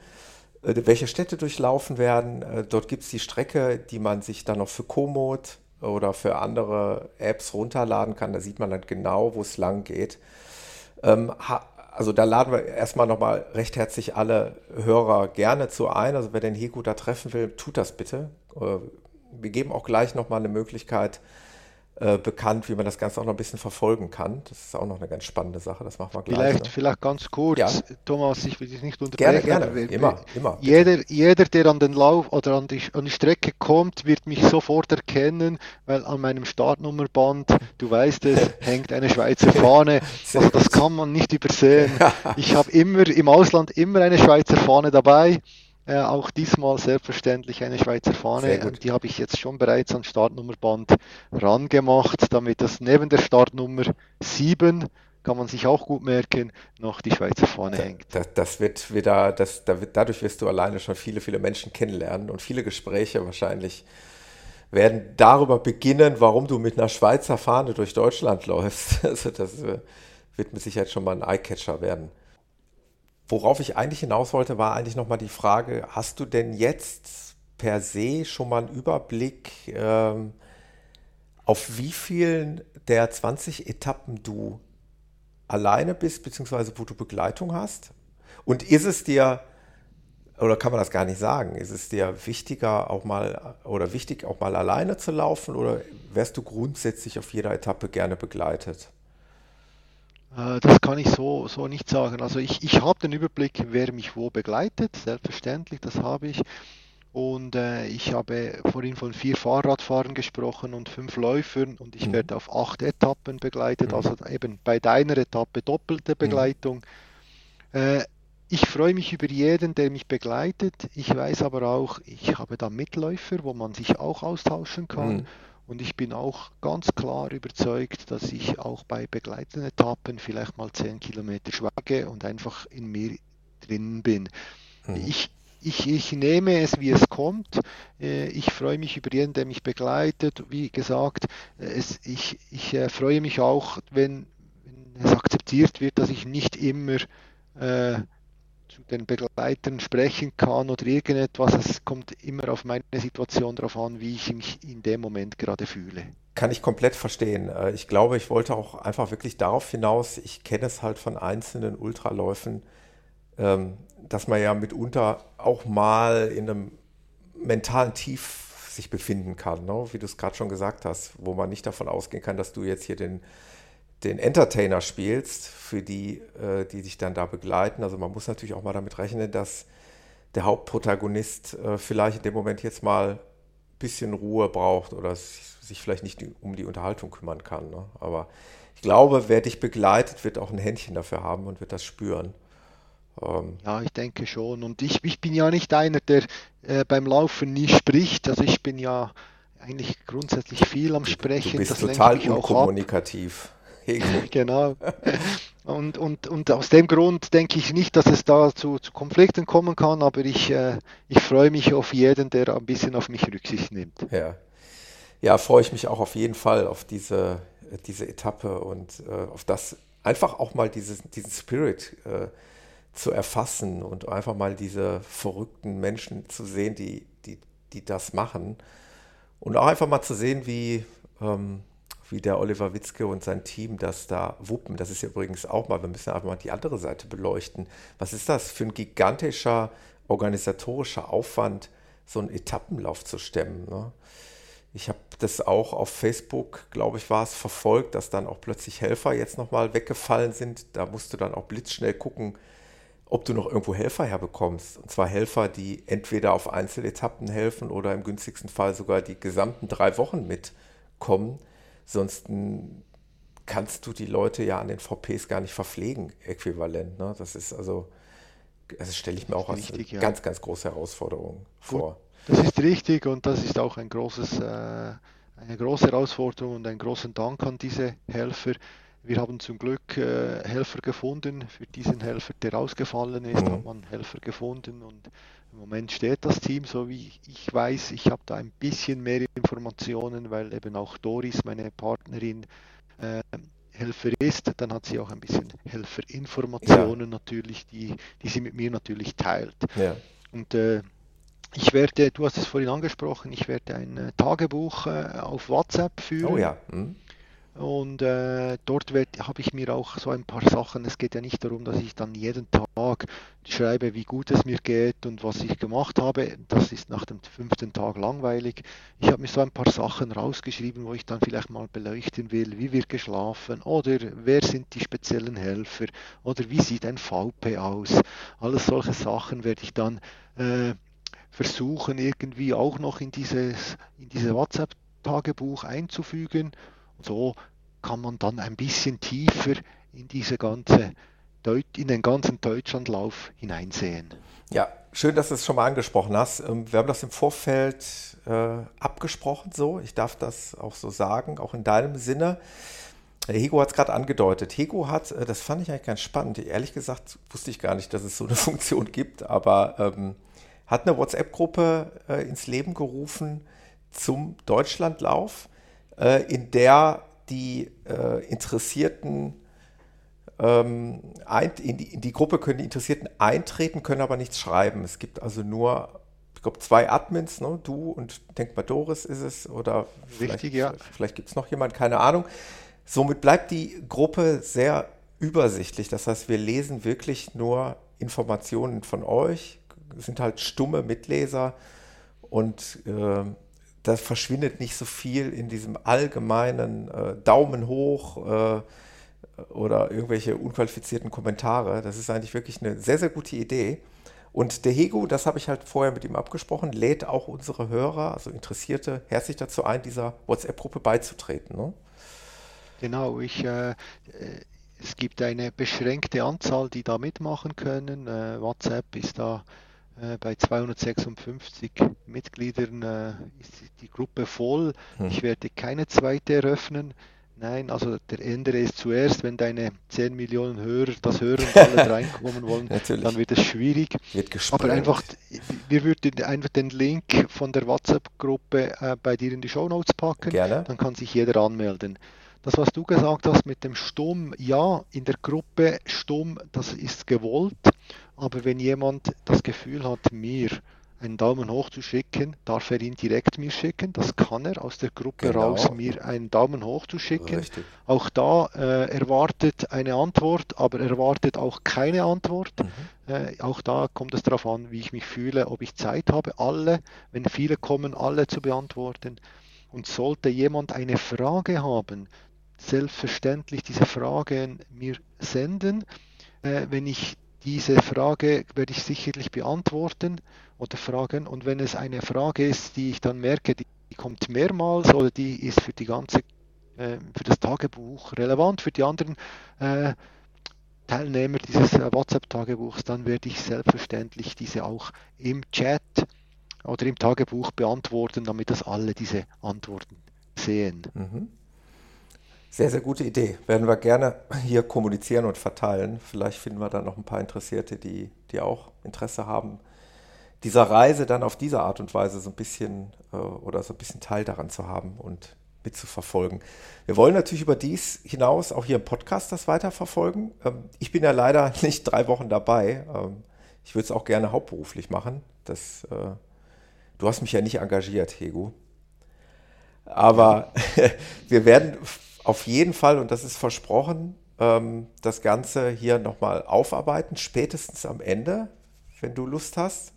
äh, welche Städte durchlaufen werden. Äh, dort gibt es die Strecke, die man sich dann noch für Komoot oder für andere Apps runterladen kann. Da sieht man dann genau, wo es lang geht. Ähm, also da laden wir erstmal nochmal recht herzlich alle Hörer gerne zu ein. Also wer den Heku da treffen will, tut das bitte. Äh, wir geben auch gleich nochmal eine Möglichkeit, äh, bekannt, wie man das Ganze auch noch ein bisschen verfolgen kann. Das ist auch noch eine ganz spannende Sache. Das machen wir gleich. Vielleicht, noch. vielleicht ganz kurz, ja. Thomas, ich will dich nicht unterbrechen. Gerne, gerne. immer, immer. Jeder, jeder, der an den Lauf oder an die, an die Strecke kommt, wird mich sofort erkennen, weil an meinem Startnummerband, du weißt es, *laughs* hängt eine Schweizer Fahne. *laughs* Also das kann man nicht übersehen. *laughs* Ich habe immer im Ausland immer eine Schweizer Fahne dabei. Äh, auch diesmal selbstverständlich eine Schweizer Fahne. Die habe ich jetzt schon bereits an Startnummerband rangemacht, damit das neben der Startnummer 7 kann man sich auch gut merken, noch die Schweizer Fahne da, hängt. Das, das, wird wieder, das, da wird, dadurch wirst du alleine schon viele, viele Menschen kennenlernen und viele Gespräche wahrscheinlich werden darüber beginnen, warum du mit einer Schweizer Fahne durch Deutschland *laughs* läufst. Also das äh, wird mit Sicherheit schon mal ein Eyecatcher werden. Worauf ich eigentlich hinaus wollte, war eigentlich nochmal die Frage, hast du denn jetzt per se schon mal einen Überblick, ähm, auf wie vielen der 20 Etappen du alleine bist, beziehungsweise wo du Begleitung hast? Und ist es dir, oder kann man das gar nicht sagen, ist es dir wichtiger auch mal oder wichtig auch mal alleine zu laufen oder wärst du grundsätzlich auf jeder Etappe gerne begleitet? Äh, das kann ich so, so nicht sagen. Also ich, ich habe den Überblick, wer mich wo begleitet, selbstverständlich, das habe ich. Und äh, ich habe vorhin von vier Fahrradfahrern gesprochen und fünf Läufern und ich mhm. werde auf acht Etappen begleitet, mhm. also eben bei deiner Etappe doppelte mhm. Begleitung. Mhm. Äh, ich freue mich über jeden, der mich begleitet. Ich weiß aber auch, ich habe da Mitläufer, wo man sich auch austauschen kann. Und ich bin auch ganz klar überzeugt, dass ich auch bei begleiteten Etappen vielleicht mal 10 Kilometer schwage und einfach in mir drin bin. Mhm. Ich, ich, ich nehme es, wie es kommt. Äh, ich freue mich über jeden, der mich begleitet. Wie gesagt, es, ich, ich äh, freue mich auch, wenn, wenn es akzeptiert wird, dass ich nicht immer äh, den Begleitern sprechen kann oder irgendetwas. Es kommt immer auf meine Situation darauf an, wie ich mich in dem Moment gerade fühle. Kann ich komplett verstehen. Äh, ich glaube, ich wollte auch einfach wirklich darauf hinaus, ich kenne es halt von einzelnen Ultraläufen, ähm, dass man ja mitunter auch mal in einem mentalen Tief sich befinden kann, ne? wie du es gerade schon gesagt hast, wo man nicht davon ausgehen kann, dass du jetzt hier den den Entertainer spielst, für die, äh, die dich dann da begleiten. Also man muss natürlich auch mal damit rechnen, dass der Hauptprotagonist äh, vielleicht in dem Moment jetzt mal ein bisschen Ruhe braucht oder sich vielleicht nicht um die Unterhaltung kümmern kann. Ne? Aber ich glaube, wer dich begleitet, wird auch ein Händchen dafür haben und wird das spüren. Ähm ja, ich denke schon. Und ich, ich bin ja nicht einer, der äh, beim Laufen nie spricht. Also ich bin ja eigentlich grundsätzlich viel am Sprechen. Du bist das total unkommunikativ. *laughs* genau. Und, und, und aus dem Grund denke ich nicht, dass es da zu, zu Konflikten kommen kann, aber ich, äh, ich freue mich auf jeden, der ein bisschen auf mich Rücksicht nimmt. Ja, ja freue ich mich auch auf jeden Fall auf diese, diese Etappe und äh, auf das, einfach auch mal dieses, diesen Spirit äh, zu erfassen und einfach mal diese verrückten Menschen zu sehen, die, die, die das machen. Und auch einfach mal zu sehen, wie, ähm, wie der Oliver Witzke und sein Team das da wuppen. Das ist ja übrigens auch mal, wir müssen einfach mal die andere Seite beleuchten. Was ist das für ein gigantischer organisatorischer Aufwand, so einen Etappenlauf zu stemmen? Ne? Ich habe das auch auf Facebook, glaube ich, war es verfolgt, dass dann auch plötzlich Helfer jetzt nochmal weggefallen sind. Da musst du dann auch blitzschnell gucken, ob du noch irgendwo Helfer herbekommst. Und zwar Helfer, die entweder auf Einzeletappen helfen oder im günstigsten Fall sogar die gesamten drei Wochen mitkommen. Sonst kannst du die Leute ja an den VPs gar nicht verpflegen, äquivalent. Ne? Das ist also, das stelle ich mir auch als richtig, eine ja. ganz, ganz große Herausforderung Gut, vor. Das ist richtig und das ist auch ein großes, äh, eine große Herausforderung und einen großen Dank an diese Helfer. Wir haben zum Glück äh, Helfer gefunden. Für diesen Helfer, der ausgefallen ist, mhm. hat man Helfer gefunden und im Moment steht das Team, so wie ich weiß. Ich habe da ein bisschen mehr Informationen, weil eben auch Doris, meine Partnerin, äh, Helfer ist. Dann hat sie auch ein bisschen Helferinformationen ja. natürlich, die, die sie mit mir natürlich teilt. Ja. Und äh, ich werde, du hast es vorhin angesprochen, ich werde ein äh, Tagebuch äh, auf WhatsApp führen. Oh ja. Mhm. Und äh, dort habe ich mir auch so ein paar Sachen, es geht ja nicht darum, dass ich dann jeden Tag schreibe, wie gut es mir geht und was ich gemacht habe. Das ist nach dem fünften Tag langweilig. Ich habe mir so ein paar Sachen rausgeschrieben, wo ich dann vielleicht mal beleuchten will, wie wird geschlafen oder wer sind die speziellen Helfer oder wie sieht ein VP aus. Alles solche Sachen werde ich dann äh, versuchen, irgendwie auch noch in dieses, in diese WhatsApp-Tagebuch einzufügen so kann man dann ein bisschen tiefer in diese ganze in den ganzen Deutschlandlauf hineinsehen. Ja, schön, dass du es schon mal angesprochen hast. Ähm, wir haben das im Vorfeld äh, abgesprochen so. Ich darf das auch so sagen, auch in deinem Sinne. Hego hat es gerade angedeutet. Hego hat, äh, das fand ich eigentlich ganz spannend. Ehrlich gesagt wusste ich gar nicht, dass es so eine *laughs* Funktion gibt, aber ähm, hat eine WhatsApp-Gruppe äh, ins Leben gerufen zum Deutschlandlauf, äh, in der die äh, Interessierten ähm, ein, in, die, in, die, Gruppe können die Interessierten eintreten, können aber nichts schreiben. Es gibt also nur, ich glaube, zwei Admins, ne? du und denk mal Doris ist es oder Richtig, vielleicht, ja. vielleicht gibt es noch jemand, keine Ahnung. Somit bleibt die Gruppe sehr übersichtlich. Das heißt, wir lesen wirklich nur Informationen von euch, sind halt stumme Mitleser und äh, das verschwindet nicht so viel in diesem allgemeinen äh, Daumen hoch äh, oder irgendwelche unqualifizierten Kommentare. Das ist eigentlich wirklich eine sehr, sehr gute Idee. Und der Hego, das habe ich halt vorher mit ihm abgesprochen, lädt auch unsere Hörer, also Interessierte, herzlich dazu ein, dieser WhatsApp-Gruppe beizutreten. Ne? Genau, ich, äh, es gibt eine beschränkte Anzahl, die da mitmachen können. Äh, WhatsApp ist da äh, bei 256 Mitgliedern, äh, ist die Gruppe voll. Hm. Ich werde keine zweite eröffnen. Nein, also der Ende ist zuerst, wenn deine 10 Millionen Hörer das hören und alle *laughs* reinkommen wollen, dann wird es schwierig. Wird Aber einfach, wir würden einfach den Link von der WhatsApp-Gruppe äh, bei dir in die Show Notes packen. Gerne. Dann kann sich jeder anmelden. Das, was du gesagt hast mit dem Stumm, ja, in der Gruppe Stumm, das ist gewollt, aber wenn jemand das Gefühl hat, mir einen Daumen hoch zu schicken, darf er ihn direkt mir schicken. Das kann er aus der Gruppe genau. raus, mir einen Daumen hoch zu schicken. Richtig. Auch da äh, erwartet eine Antwort, aber erwartet auch keine Antwort. Mhm. Äh, auch da kommt es darauf an, wie ich mich fühle, ob ich Zeit habe, alle, wenn viele kommen, alle zu beantworten. Und sollte jemand eine Frage haben, selbstverständlich diese Fragen mir senden. Äh, wenn ich diese Frage werde ich sicherlich beantworten oder fragen. Und wenn es eine Frage ist, die ich dann merke, die, kommt mehrmals oder die ist für die ganze, äh, für das Tagebuch relevant, für die anderen äh, Teilnehmer dieses äh, WhatsApp-Tagebuchs, dann werde ich selbstverständlich diese auch im Chat oder im Tagebuch beantworten, damit das alle diese Antworten sehen. Mhm. Sehr, sehr gute Idee. Werden wir gerne hier kommunizieren und verteilen. Vielleicht finden wir dann noch ein paar Interessierte, die, die auch Interesse haben, dieser Reise dann auf diese Art und Weise so ein bisschen äh, oder so ein bisschen Teil daran zu haben und mitzuverfolgen. Wir wollen natürlich über dies hinaus auch hier im Podcast das weiterverfolgen. Ähm, ich bin ja leider *laughs* nicht drei Wochen dabei. Ähm, ich würde es auch gerne hauptberuflich machen. Das, äh, du hast mich ja nicht engagiert, Hego. Aber *laughs* wir werden auf jeden Fall, und das ist versprochen, ähm, das Ganze hier nochmal aufarbeiten, spätestens am Ende, wenn du Lust hast.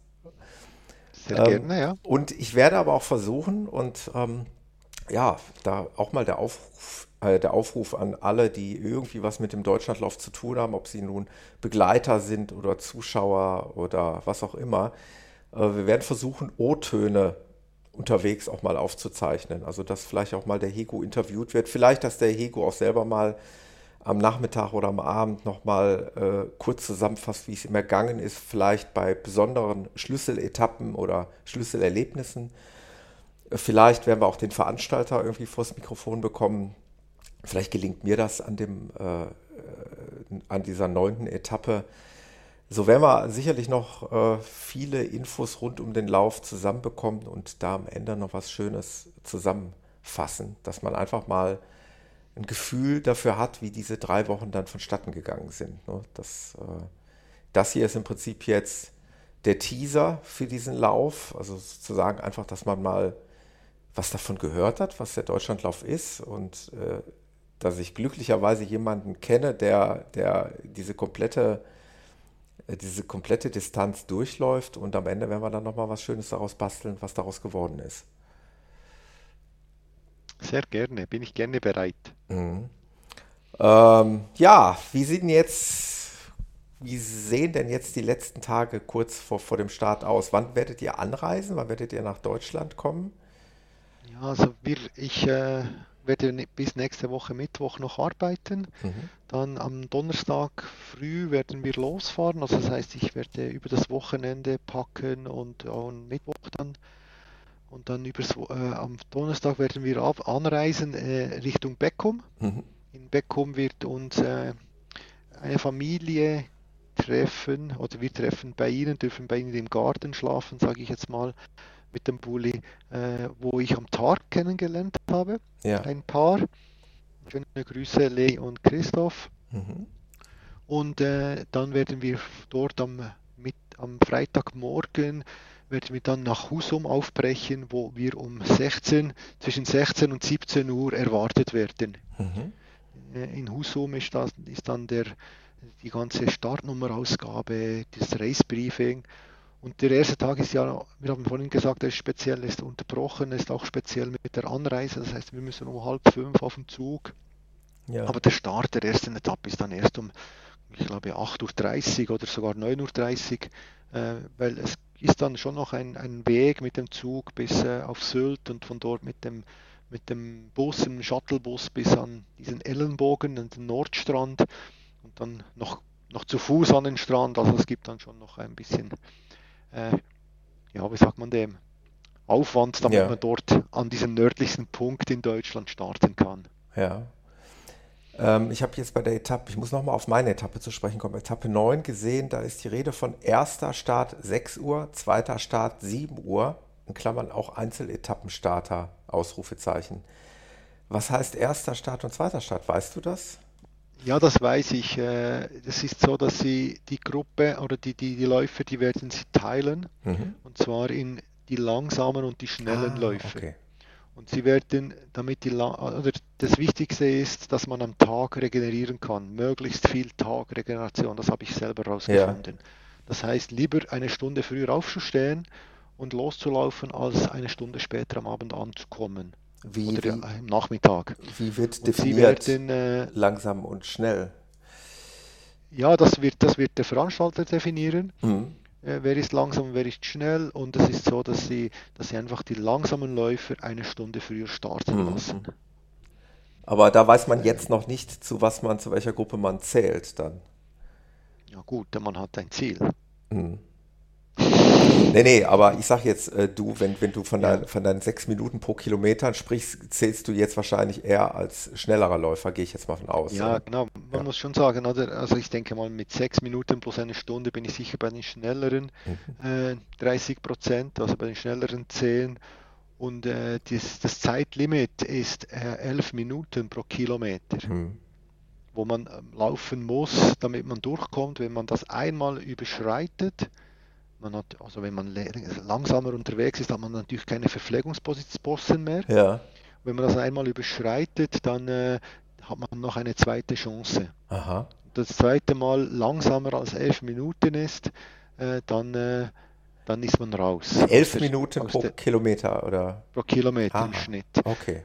Sehr ähm, gerne, ja. Und ich werde aber auch versuchen und ähm, ja, da auch mal der Aufruf, äh, der Aufruf an alle, die irgendwie was mit dem Deutschlandlauf zu tun haben, ob sie nun Begleiter sind oder Zuschauer oder was auch immer. Äh, wir werden versuchen, O-Töne unterwegs auch mal aufzuzeichnen. Also dass vielleicht auch mal der Hego interviewt wird. Vielleicht, dass der Hego auch selber mal am Nachmittag oder am Abend nochmal äh, kurz zusammenfasst, wie es ihm ergangen ist, vielleicht bei besonderen Schlüsseletappen oder Schlüsselerlebnissen. Vielleicht werden wir auch den Veranstalter irgendwie vors Mikrofon bekommen. Vielleicht gelingt mir das an, dem, äh, äh an dieser neunten Etappe so werden wir sicherlich noch äh, viele Infos rund um den Lauf zusammenbekommen und da am Ende noch was Schönes zusammenfassen, dass man einfach mal ein Gefühl dafür hat, wie diese drei Wochen dann vonstatten gegangen sind. Ne? Das, äh, das hier ist im Prinzip jetzt der Teaser für diesen Lauf, also sozusagen einfach, dass man mal was davon gehört hat, was der Deutschlandlauf ist und äh, dass ich glücklicherweise jemanden kenne, der, der diese komplette diese komplette Distanz durchläuft und am Ende werden wir dann nochmal was Schönes daraus basteln, was daraus geworden ist. Sehr gerne, bin ich gerne bereit. Mhm. Ähm, ja, wie sieht jetzt, wie sehen denn jetzt die letzten Tage kurz vor, vor dem Start aus? Wann werdet ihr anreisen? Wann werdet ihr nach Deutschland kommen? Ja, also wir, ich äh, werde bis nächste Woche Mittwoch noch arbeiten. Mhm. Dann am Donnerstag früh werden wir losfahren. Also das heißt, ich werde über das Wochenende packen und am Mittwoch dann. Und dann übers, äh, am Donnerstag werden wir ab, anreisen äh, Richtung Beckum. Mhm. in Beckum wird uns äh, eine Familie treffen oder wir treffen bei ihnen, dürfen bei ihnen im Garten schlafen, sage ich jetzt mal, mit dem Bulli, äh, wo ich am Tag kennengelernt habe. Ja. Ein Paar. Schöne Grüße, Lee und Christoph. Mhm. Und äh, dann werden wir dort am, mit, am Freitagmorgen werden wir dann nach Husum aufbrechen, wo wir um 16, zwischen 16 und 17 Uhr erwartet werden. Mhm. Äh, In Husum ist, das, ist dann der, die ganze Startnummerausgabe, das Race-Briefing. Und der erste Tag ist ja, wir haben vorhin gesagt, er ist speziell, ist unterbrochen, er ist auch speziell mit der Anreise. Das heißt, wir müssen um halb fünf auf den Zug. Ja. Aber der Start der ersten Etappe ist dann erst um, ich glaube, 8.30 Uhr oder sogar 9.30 Uhr, äh, weil es ist dann schon noch ein, ein Weg mit dem Zug bis äh, auf Sylt und von dort mit dem, mit dem Bus, dem Shuttlebus bis an diesen Ellenbogen, an den Nordstrand und dann noch, noch zu Fuß an den Strand. Also es gibt dann schon noch ein bisschen, äh, ja, wie sagt man dem, Aufwand, damit Ja. man dort an diesem nördlichsten Punkt in Deutschland starten kann. Ja. Ähm, ich habe jetzt bei der Etappe, ich muss nochmal auf meine Etappe zu sprechen kommen, Etappe 9 gesehen, da ist die Rede von erster Start 6 Uhr, zweiter Start 7 Uhr, in Klammern auch Einzelettappenstarter, Ausrufezeichen. Was heißt erster Start und zweiter Start? Weißt du das? Ja, das weiß ich. Äh, Es ist so, dass sie die Gruppe oder die, die, die Läufer, die werden sie teilen. Mhm. Und zwar in die langsamen und die schnellen Ah, Läufer. okay. Und sie werden, damit die, oder das Wichtigste ist, dass man am Tag regenerieren kann. Möglichst viel Tagregeneration. Das habe ich selber rausgefunden. Das heißt, lieber eine Stunde früher aufzustehen und loszulaufen, als eine Stunde später am Abend anzukommen. Wie, Oder wie, im Nachmittag. wie wird definiert werden, äh, langsam und schnell? ja, das wird, das wird der Veranstalter definieren. Mhm. äh, wer ist langsam, wer ist schnell und es ist so, dass sie, dass sie einfach die langsamen Läufer eine Stunde früher starten Mhm. lassen. Aber da weiß man jetzt noch nicht, zu was man, zu welcher Gruppe man zählt dann. Ja gut, Mann hat ein Ziel. Mhm. Nee, nee, aber ich sag jetzt, äh, du, wenn, wenn du von, dein, von deinen sechs Minuten pro Kilometer sprichst, zählst du jetzt wahrscheinlich eher als schnellerer Läufer, gehe ich jetzt mal von aus. Ja, oder? genau. Man Ja. muss schon sagen, oder? Also ich denke mal, mit sechs Minuten plus eine Stunde bin ich sicher bei den schnelleren Mhm. äh, 30 Prozent, also bei den schnelleren 10. Und äh, das, das Zeitlimit ist äh, 11 Minuten pro Kilometer, Mhm. wo man ähm, laufen muss, damit man durchkommt. Wenn man das einmal überschreitet, man hat, also wenn man langsamer unterwegs ist, hat man natürlich keine Verpflegungsposten mehr. Ja, Wenn man das einmal überschreitet, dann äh, hat man noch eine zweite Chance. aha. Das zweite Mal langsamer als elf Minuten ist, äh, dann, äh, dann ist man raus. Elf der- Minuten pro der, Kilometer oder? pro Kilometer im Aha. Schnitt. Okay.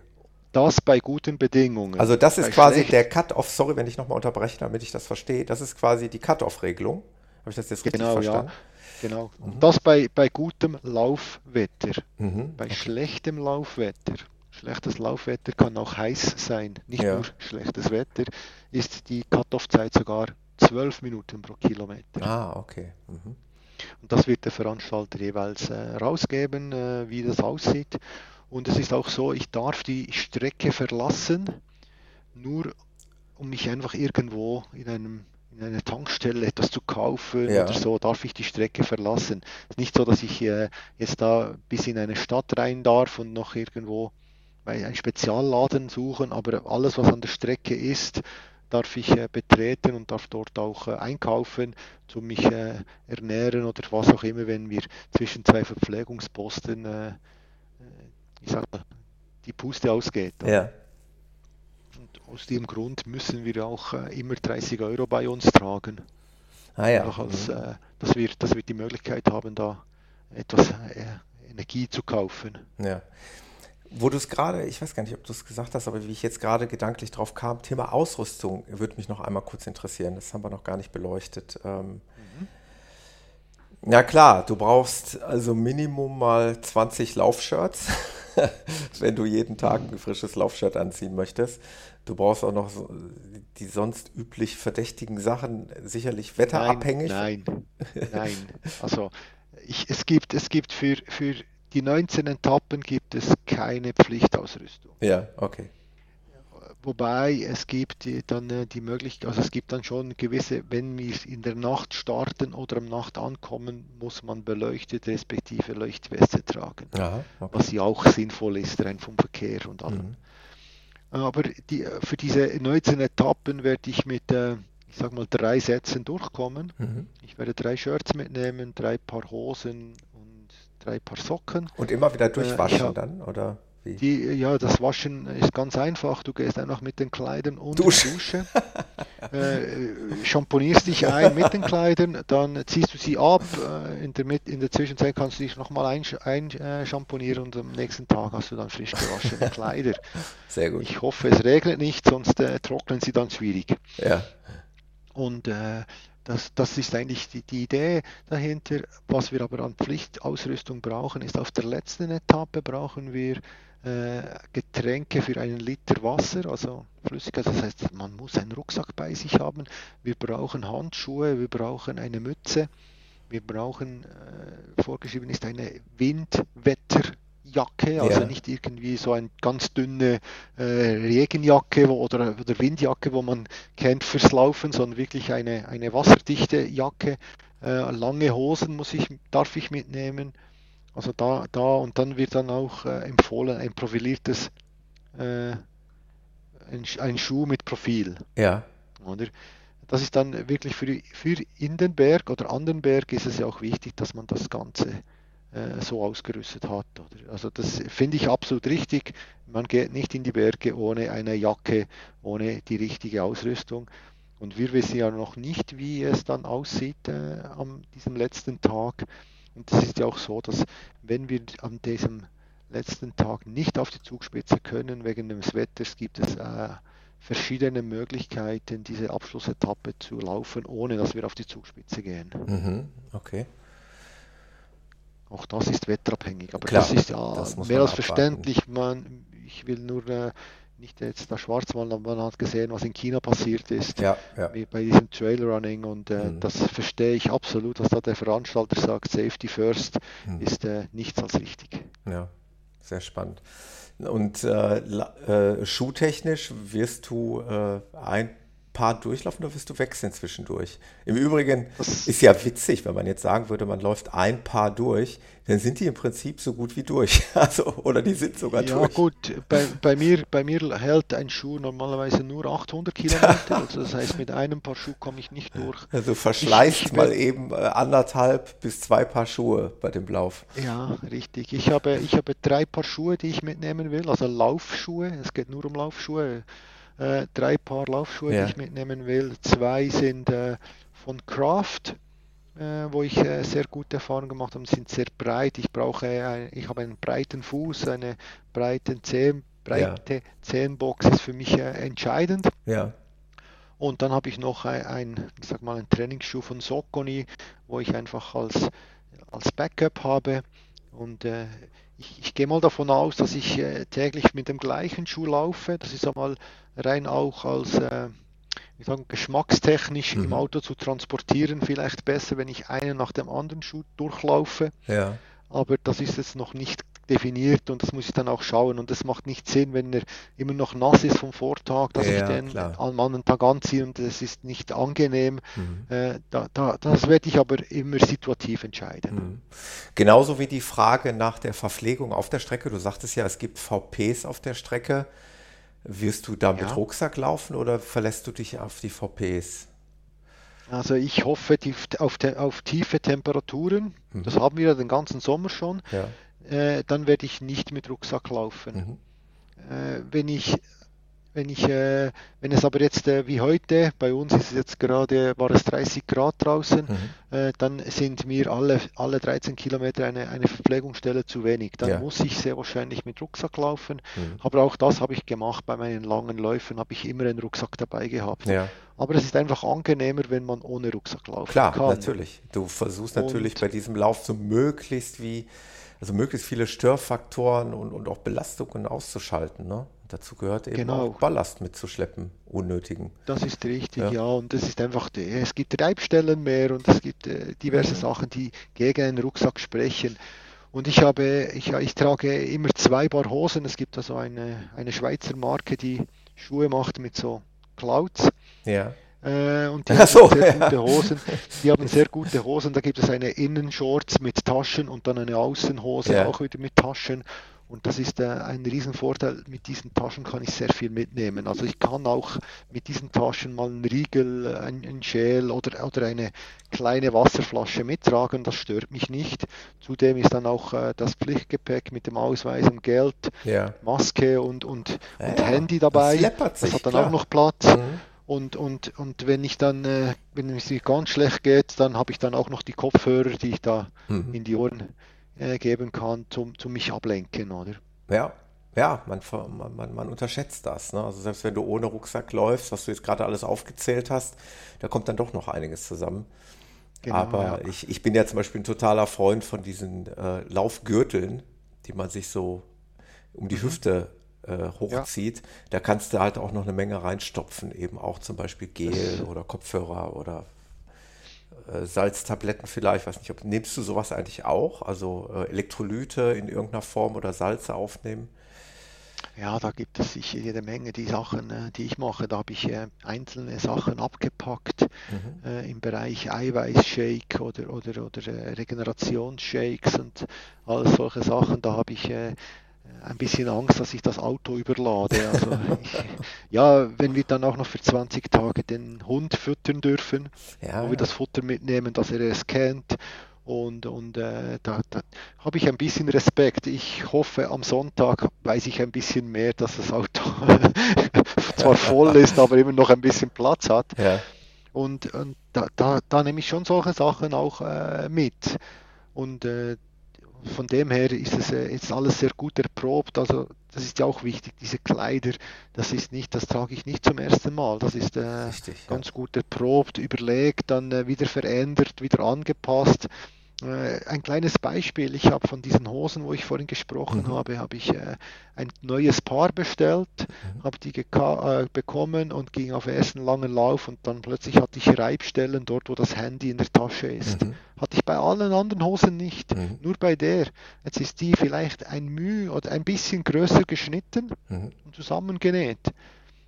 Das bei guten Bedingungen. Also das ist Bei quasi schlecht- der Cut-off, sorry, wenn ich nochmal unterbreche, damit ich das verstehe. Das ist quasi die Cut-off-Regelung. Habe ich das jetzt richtig Genau, verstanden? ja. Genau. Und das bei, bei gutem Laufwetter. Mhm. Bei schlechtem Laufwetter. Schlechtes Laufwetter kann auch heiß sein, nicht Ja. nur schlechtes Wetter, ist die Cut-off-Zeit sogar 12 Minuten pro Kilometer. Ah, okay. Mhm. Und das wird der Veranstalter jeweils äh, rausgeben, äh, wie das aussieht. Und es ist auch so, ich darf die Strecke verlassen, nur um mich einfach irgendwo in einem in einer Tankstelle etwas zu kaufen Ja. oder so, darf ich die Strecke verlassen. Es ist nicht so, dass ich äh, jetzt da bis in eine Stadt rein darf und noch irgendwo bei einen Spezialladen suchen, aber alles, was an der Strecke ist, darf ich äh, betreten und darf dort auch äh, einkaufen, zu mich äh, ernähren oder was auch immer, wenn wir zwischen zwei Verpflegungsposten, äh, äh, ich sag mal, die Puste ausgeht. Ja. Aus dem Grund müssen wir auch äh, immer 30 Euro bei uns tragen. Ah ja. Als, Mhm. äh, dass, wir, dass wir die Möglichkeit haben, da etwas äh, Energie zu kaufen. Ja. Wo du es gerade, ich weiß gar nicht, ob du es gesagt hast, aber wie ich jetzt gerade gedanklich drauf kam, Thema Ausrüstung würde mich noch einmal kurz interessieren. Das haben wir noch gar nicht beleuchtet. Ähm, ja klar, du brauchst also Minimum mal 20 Laufshirts, *laughs* wenn du jeden Tag ein frisches Laufshirt anziehen möchtest. Du brauchst auch noch so die sonst üblich verdächtigen Sachen, sicherlich wetterabhängig. Nein, nein, nein. *laughs* Also ich, es gibt, es gibt für, für die 19 Etappen gibt es keine Pflichtausrüstung. Ja, okay. Wobei es gibt dann äh, die Möglichkeit, also es gibt dann schon gewisse, wenn wir in der Nacht starten oder am Nacht ankommen, muss man beleuchtet respektive Leuchtweste tragen. Aha, okay. Was ja auch sinnvoll ist, rein vom Verkehr und allem. Mhm. Aber die, für diese 19 Etappen werde ich mit, äh, ich sag mal, drei Sätzen durchkommen. Mhm. Ich werde drei Shirts mitnehmen, drei Paar Hosen und drei Paar Socken. Und immer wieder durchwaschen äh, hab, dann, oder? Wie? Die, ja, das Waschen ist ganz einfach. Du gehst einfach mit den Kleidern unter Dusche. die Dusche, äh, champonierst dich ein mit den Kleidern, dann ziehst du sie ab. Äh, in, der, in der Zwischenzeit kannst du dich nochmal einschamponieren ein, äh, und am nächsten Tag hast du dann frisch gewaschene Kleider. *laughs* Sehr gut. Ich hoffe, es regnet nicht, sonst äh, trocknen sie dann schwierig. Ja. Und äh, das, das ist eigentlich die, die Idee dahinter. Was wir aber an Pflichtausrüstung brauchen, ist auf der letzten Etappe brauchen wir äh, Getränke für einen Liter Wasser, also Flüssigkeit. Das heißt, man muss einen Rucksack bei sich haben. Wir brauchen Handschuhe, wir brauchen eine Mütze, wir brauchen, äh, vorgeschrieben ist eine Windwetterjacke, also ja. nicht irgendwie so eine ganz dünne äh, Regenjacke wo, oder, oder, Windjacke, wo man kennt fürs Laufen, sondern wirklich eine, eine wasserdichte Jacke. Äh, lange Hosen muss ich, darf ich mitnehmen. Also da, da und dann wird dann auch äh, empfohlen ein profiliertes, äh, ein, ein, Schuh mit Profil. Ja. Oder? Das ist dann wirklich für, für in den Berg oder an den Berg ist es ja auch wichtig, dass man das Ganze äh, so ausgerüstet hat. Oder? Also das finde ich absolut richtig. Man geht nicht in die Berge ohne eine Jacke, ohne die richtige Ausrüstung. Und wir wissen ja noch nicht, wie es dann aussieht äh, an diesem letzten Tag. Und es ist ja auch so, dass wenn wir an diesem letzten Tag nicht auf die Zugspitze können wegen des Wetters, gibt es äh, verschiedene Möglichkeiten, diese Abschlussetappe zu laufen, ohne dass wir auf die Zugspitze gehen. Mhm, okay. Auch das ist wetterabhängig, aber Klar, das ist ja das mehr als verständlich. Man, ich will nur äh, nicht jetzt da schwarz malen, aber man hat gesehen, was in China passiert ist, ja, ja. bei diesem Trailrunning und äh, mhm. das verstehe ich absolut, dass da der Veranstalter sagt, Safety First mhm. ist äh, nichts als richtig. Ja, sehr spannend. Und äh, äh schuhtechnisch wirst du äh, ein paar durchlaufen oder wirst du wechseln zwischendurch? Im Übrigen ist ja witzig, wenn man jetzt sagen würde, man läuft ein Paar durch, dann sind die im Prinzip so gut wie durch. *laughs* Also, oder die sind sogar ja, durch. Ja gut, bei, bei, mir, bei mir hält ein Schuh normalerweise nur 800 Kilometer. *laughs* Also das heißt, mit einem Paar Schuh komme ich nicht durch. Also verschleißt ich, ich mal eben äh, anderthalb bis zwei Paar Schuhe bei dem Lauf. Ja, richtig. Ich habe, ich habe drei Paar Schuhe, die ich mitnehmen will, also Laufschuhe. Es geht nur um Laufschuhe äh, drei Paar Laufschuhe, ja. die ich mitnehmen will. Zwei sind äh, von Kraft, äh, wo ich äh, sehr gute Erfahrungen gemacht habe, sind sehr breit. Ich brauche, ein, ich habe einen breiten Fuß, eine breite Zehen, breite ja. Zehenbox ist für mich äh, entscheidend. Ja. Und dann habe ich noch ein, ein, ich sag mal, einen Trainingsschuh von Soconi, wo ich einfach als, als Backup habe. Und äh, ich, ich gehe mal davon aus, dass ich äh, täglich mit dem gleichen Schuh laufe. Das ist einmal rein auch als äh, ich sage, geschmackstechnisch mhm. im Auto zu transportieren, vielleicht besser, wenn ich einen nach dem anderen Schuh durchlaufe. Ja. Aber das ist jetzt noch nicht definiert und das muss ich dann auch schauen. Und es macht nicht Sinn, wenn er immer noch nass ist vom Vortag, dass ja, ich den klar. am anderen Tag anziehe und es ist nicht angenehm. Mhm. Äh, da, da, das werde ich aber immer situativ entscheiden. Mhm. Genauso wie die Frage nach der Verpflegung auf der Strecke. Du sagtest ja, es gibt VPs auf der Strecke. Wirst du da mit ja. Rucksack laufen oder verlässt du dich auf die VPs? Also ich hoffe die, auf, auf, tiefe Temperaturen. Mhm. Das haben wir ja den ganzen Sommer schon. Ja. Äh, dann werde ich nicht mit Rucksack laufen. Mhm. Äh, wenn ich wenn ich, äh, wenn es aber jetzt äh, wie heute, bei uns ist es jetzt gerade, war es 30 Grad draußen, mhm. äh, dann sind mir alle, alle 13 Kilometer eine, eine Verpflegungsstelle zu wenig. Dann ja. muss ich sehr wahrscheinlich mit Rucksack laufen. Mhm. Aber auch das habe ich gemacht bei meinen langen Läufen, habe ich immer einen Rucksack dabei gehabt. Ja. Aber es ist einfach angenehmer, wenn man ohne Rucksack laufen Klar, kann. Klar, natürlich. Du versuchst natürlich Und, bei diesem Lauf so möglichst wie also möglichst viele Störfaktoren und, und auch Belastungen auszuschalten. Ne? Dazu gehört eben genau. auch Ballast mitzuschleppen, unnötigen. Das ist richtig, ja. ja. Und es ist einfach, es gibt Reibstellen mehr und es gibt äh, diverse mhm. Sachen, die gegen einen Rucksack sprechen. Und ich habe, ich, ich trage immer zwei Paar Hosen. Es gibt also eine, eine Schweizer Marke, die Schuhe macht mit so Clouds. Ja. Äh, und die haben so, sehr ja. gute Hosen. Die haben sehr gute Hosen. Da gibt es eine Innenshorts mit Taschen und dann eine Außenhose Ja. auch wieder mit Taschen. Und das ist äh, ein Riesenvorteil. Mit diesen Taschen kann ich sehr viel mitnehmen. Also ich kann auch mit diesen Taschen mal einen Riegel, äh, ein, ein Gel oder, oder eine kleine Wasserflasche mittragen. Das stört mich nicht. Zudem ist dann auch äh, das Pflichtgepäck mit dem Ausweis und Geld, Ja. Maske und, und, Ja, und. Handy Das dabei. läppert sich, das hat dann klar. auch noch Platz. Mhm. Und, und, und wenn ich dann, äh, wenn es mir ganz schlecht geht, dann habe ich dann auch noch die Kopfhörer, die ich da Mhm. in die Ohren äh, geben kann, zum, zum mich ablenken, oder? Ja, ja, man, man, man, unterschätzt das. Ne? Also selbst wenn du ohne Rucksack läufst, was du jetzt gerade alles aufgezählt hast, da kommt dann doch noch einiges zusammen. Genau, Aber ja. ich, ich bin ja zum Beispiel ein totaler Freund von diesen äh, Laufgürteln, die man sich so um Mhm. die Hüfte äh, hochzieht. Da kannst du halt auch noch eine Menge reinstopfen, eben auch zum Beispiel Gel oder Kopfhörer oder äh, Salztabletten vielleicht. Weiß nicht, ob nimmst du sowas eigentlich auch? Also äh, Elektrolyte in irgendeiner Form oder Salze aufnehmen? Ja, da gibt es sicher jede Menge die Sachen, äh, die ich mache. Da habe ich äh, einzelne Sachen abgepackt äh, im Bereich Eiweißshake oder, oder, oder Regenerationsshakes und all solche Sachen. Da habe ich äh, ein bisschen Angst, dass ich das Auto überlade. Also ich, ja, wenn wir dann auch noch für 20 Tage den Hund füttern dürfen, Ja, wo wir ja. das Futter mitnehmen, dass er es kennt. Und, und äh, da, da habe ich ein bisschen Respekt. Ich hoffe, am Sonntag weiß ich ein bisschen mehr, dass das Auto *laughs* zwar voll ist, aber immer noch ein bisschen Platz hat. Ja, Und, und da, da, da nehme ich schon solche Sachen auch äh, mit. Und äh, von dem her ist es äh, jetzt alles sehr gut erprobt. Also das ist ja auch wichtig, diese Kleider, das ist nicht, das trage ich nicht zum ersten Mal. Das ist äh, Richtig, ja. ganz gut erprobt, überlegt, dann äh, wieder verändert, wieder angepasst. Äh, ein kleines Beispiel, ich habe von diesen Hosen, wo ich vorhin gesprochen Mhm. habe, habe ich äh, ein neues Paar bestellt, Mhm. habe die äh, bekommen und ging auf ersten langen Lauf und dann plötzlich hatte ich Reibstellen dort, wo das Handy in der Tasche ist. Mhm. Hatte ich bei allen anderen Hosen nicht, Mhm. nur bei der. Jetzt ist die vielleicht ein Müh oder ein bisschen größer geschnitten Mhm. und zusammengenäht.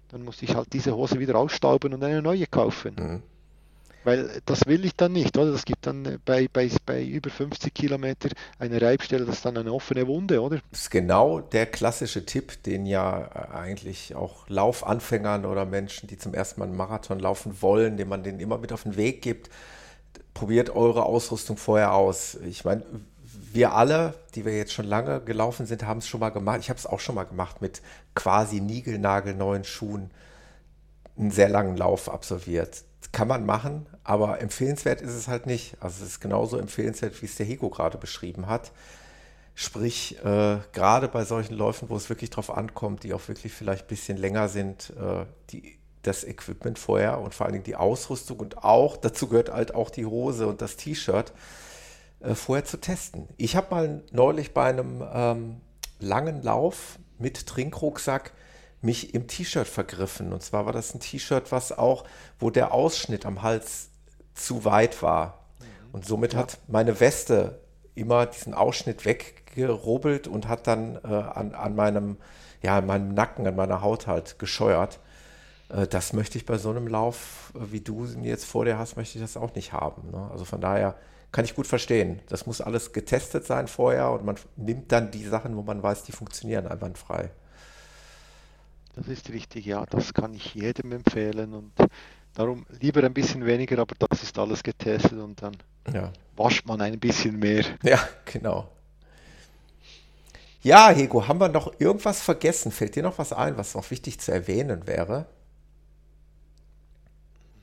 Dann musste ich halt diese Hose wieder ausstauben und eine neue kaufen. Weil das will ich dann nicht, oder? Das gibt dann äh, bei, bei, bei über 50 Kilometer eine Reibstelle, das ist dann eine offene Wunde, oder? Das ist genau der klassische Tipp, den ja äh, eigentlich auch Laufanfängern oder Menschen, die zum ersten Mal einen Marathon laufen wollen, den man denen immer mit auf den Weg gibt. Probiert eure Ausrüstung vorher aus. Ich meine, wir alle, die wir jetzt schon lange gelaufen sind, haben es schon mal gemacht. Ich habe es auch schon mal gemacht mit quasi niegelnagelneuen Schuhen einen sehr langen Lauf absolviert. Kann man machen, aber empfehlenswert ist es halt nicht. Also es ist genauso empfehlenswert, wie es der Hego gerade beschrieben hat. Sprich, äh, gerade bei solchen Läufen, wo es wirklich drauf ankommt, die auch wirklich vielleicht ein bisschen länger sind, äh, die, das Equipment vorher und vor allen Dingen die Ausrüstung und auch, dazu gehört halt auch die Hose und das T-Shirt, äh, vorher zu testen. Ich habe mal neulich bei einem ähm, langen Lauf mit Trinkrucksack mich im T-Shirt vergriffen. Und zwar war das ein T-Shirt, was auch, wo der Ausschnitt am Hals zu weit war. Und somit hat meine Weste immer diesen Ausschnitt weggerubbelt und hat dann äh, an, an meinem, ja, an meinem Nacken, an meiner Haut halt gescheuert. Äh, das möchte ich bei so einem Lauf, äh, wie du ihn jetzt vor dir hast, möchte ich das auch nicht haben. Ne? Also von daher kann ich gut verstehen. Das muss alles getestet sein vorher und man nimmt dann die Sachen, wo man weiß, die funktionieren einwandfrei. Das ist richtig, ja, das kann ich jedem empfehlen und darum lieber ein bisschen weniger, aber das ist alles getestet und dann Ja. wascht man ein bisschen mehr. Ja, genau. Ja, Hego, haben wir noch irgendwas vergessen? Fällt dir noch was ein, was noch wichtig zu erwähnen wäre?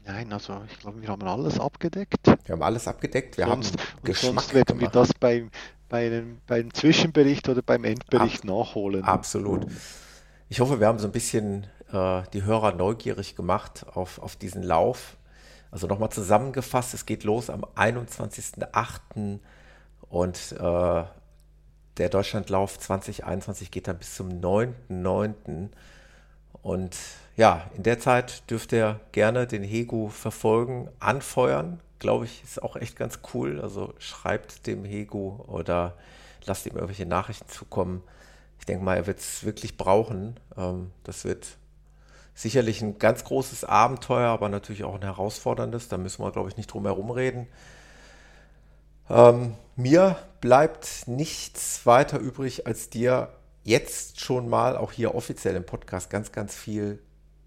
Nein, also ich glaube, wir haben alles abgedeckt. Wir haben alles abgedeckt. Wir sonst, haben und Geschmack sonst werden wir das beim, bei einem, beim Zwischenbericht oder beim Endbericht nachholen. Absolut. Ich hoffe, wir haben so ein bisschen äh, die Hörer neugierig gemacht auf, auf diesen Lauf. Also nochmal zusammengefasst, es geht los am 21.08. und äh, der Deutschlandlauf 2021 geht dann bis zum 9.09. Und ja, in der Zeit dürft ihr gerne den Hegu verfolgen, anfeuern. Glaube ich, ist auch echt ganz cool. Also schreibt dem Hegu oder lasst ihm irgendwelche Nachrichten zukommen. Ich denke mal, er wird es wirklich brauchen. Ähm, das wird sicherlich ein ganz großes Abenteuer, aber natürlich auch ein herausforderndes. Da müssen wir, glaube ich, nicht drum herum reden. Ähm, mir bleibt nichts weiter übrig, als dir jetzt schon mal auch hier offiziell im Podcast ganz, ganz viel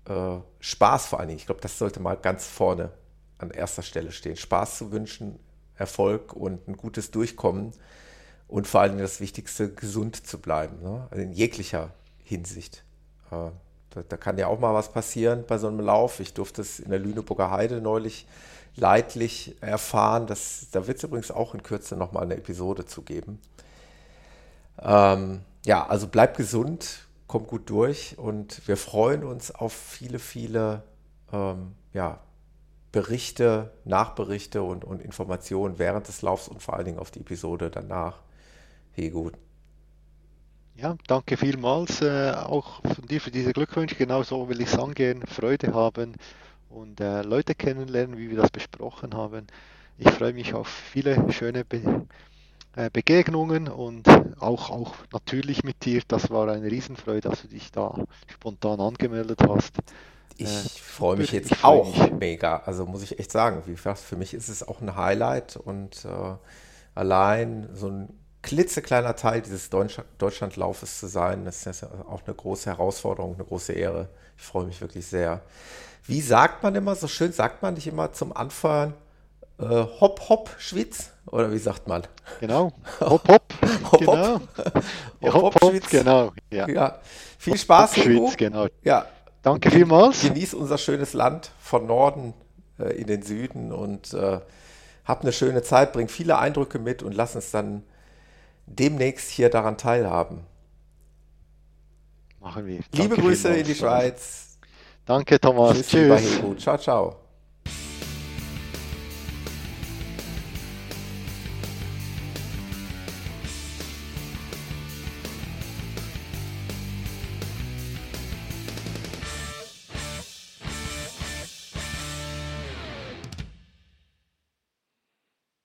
äh, Spaß vor allen Dingen. Ich glaube, das sollte mal ganz vorne an erster Stelle stehen. Spaß zu wünschen, Erfolg und ein gutes Durchkommen und vor allem das Wichtigste, gesund zu bleiben, ne? also in jeglicher Hinsicht. Äh, da, da, kann ja auch mal was passieren bei so einem Lauf. Ich durfte es in der Lüneburger Heide neulich leidlich erfahren. Das, da wird es übrigens auch in Kürze nochmal eine Episode zu geben. Ähm, ja, also bleib gesund, komm gut durch und wir freuen uns auf viele, viele ähm, ja, Berichte, Nachberichte und, und Informationen während des Laufs und vor allen Dingen auf die Episode danach. Hey, gut. Ja, danke vielmals äh, auch von dir für diese Glückwünsche. Genauso will ich es angehen, Freude haben und äh, Leute kennenlernen, wie wir das besprochen haben. Ich freue mich auf viele schöne Be äh, Begegnungen und auch, auch natürlich mit dir. Das war eine Riesenfreude, dass du dich da spontan angemeldet hast. Ich äh, freue mich jetzt freu auch mich. mega. Also muss ich echt sagen, wie gesagt, für mich ist es auch ein Highlight und äh, allein so ein klitzekleiner Teil dieses Deutschlandlaufes zu sein, das ist auch eine große Herausforderung, eine große Ehre. Ich freue mich wirklich sehr. Wie sagt man immer so schön, sagt man nicht immer zum Anfang äh, Hopp Hopp Schwitz? Oder wie sagt man? Genau. *laughs* Hopp Hopp. hopp, genau. *laughs* Hopp, hopp, hopp, hopp Schwitz. Genau. Ja. ja. Viel Spaß, hopp, Schwitz, genau. Ja. Danke vielmals. Genieß unser schönes Land von Norden äh, in den Süden und äh, hab eine schöne Zeit, bring viele Eindrücke mit und lass uns dann demnächst hier daran teilhaben. Machen wir. Liebe Grüße in die Schweiz. Danke, Thomas. Tschüss. Tschüss. Ciao, ciao.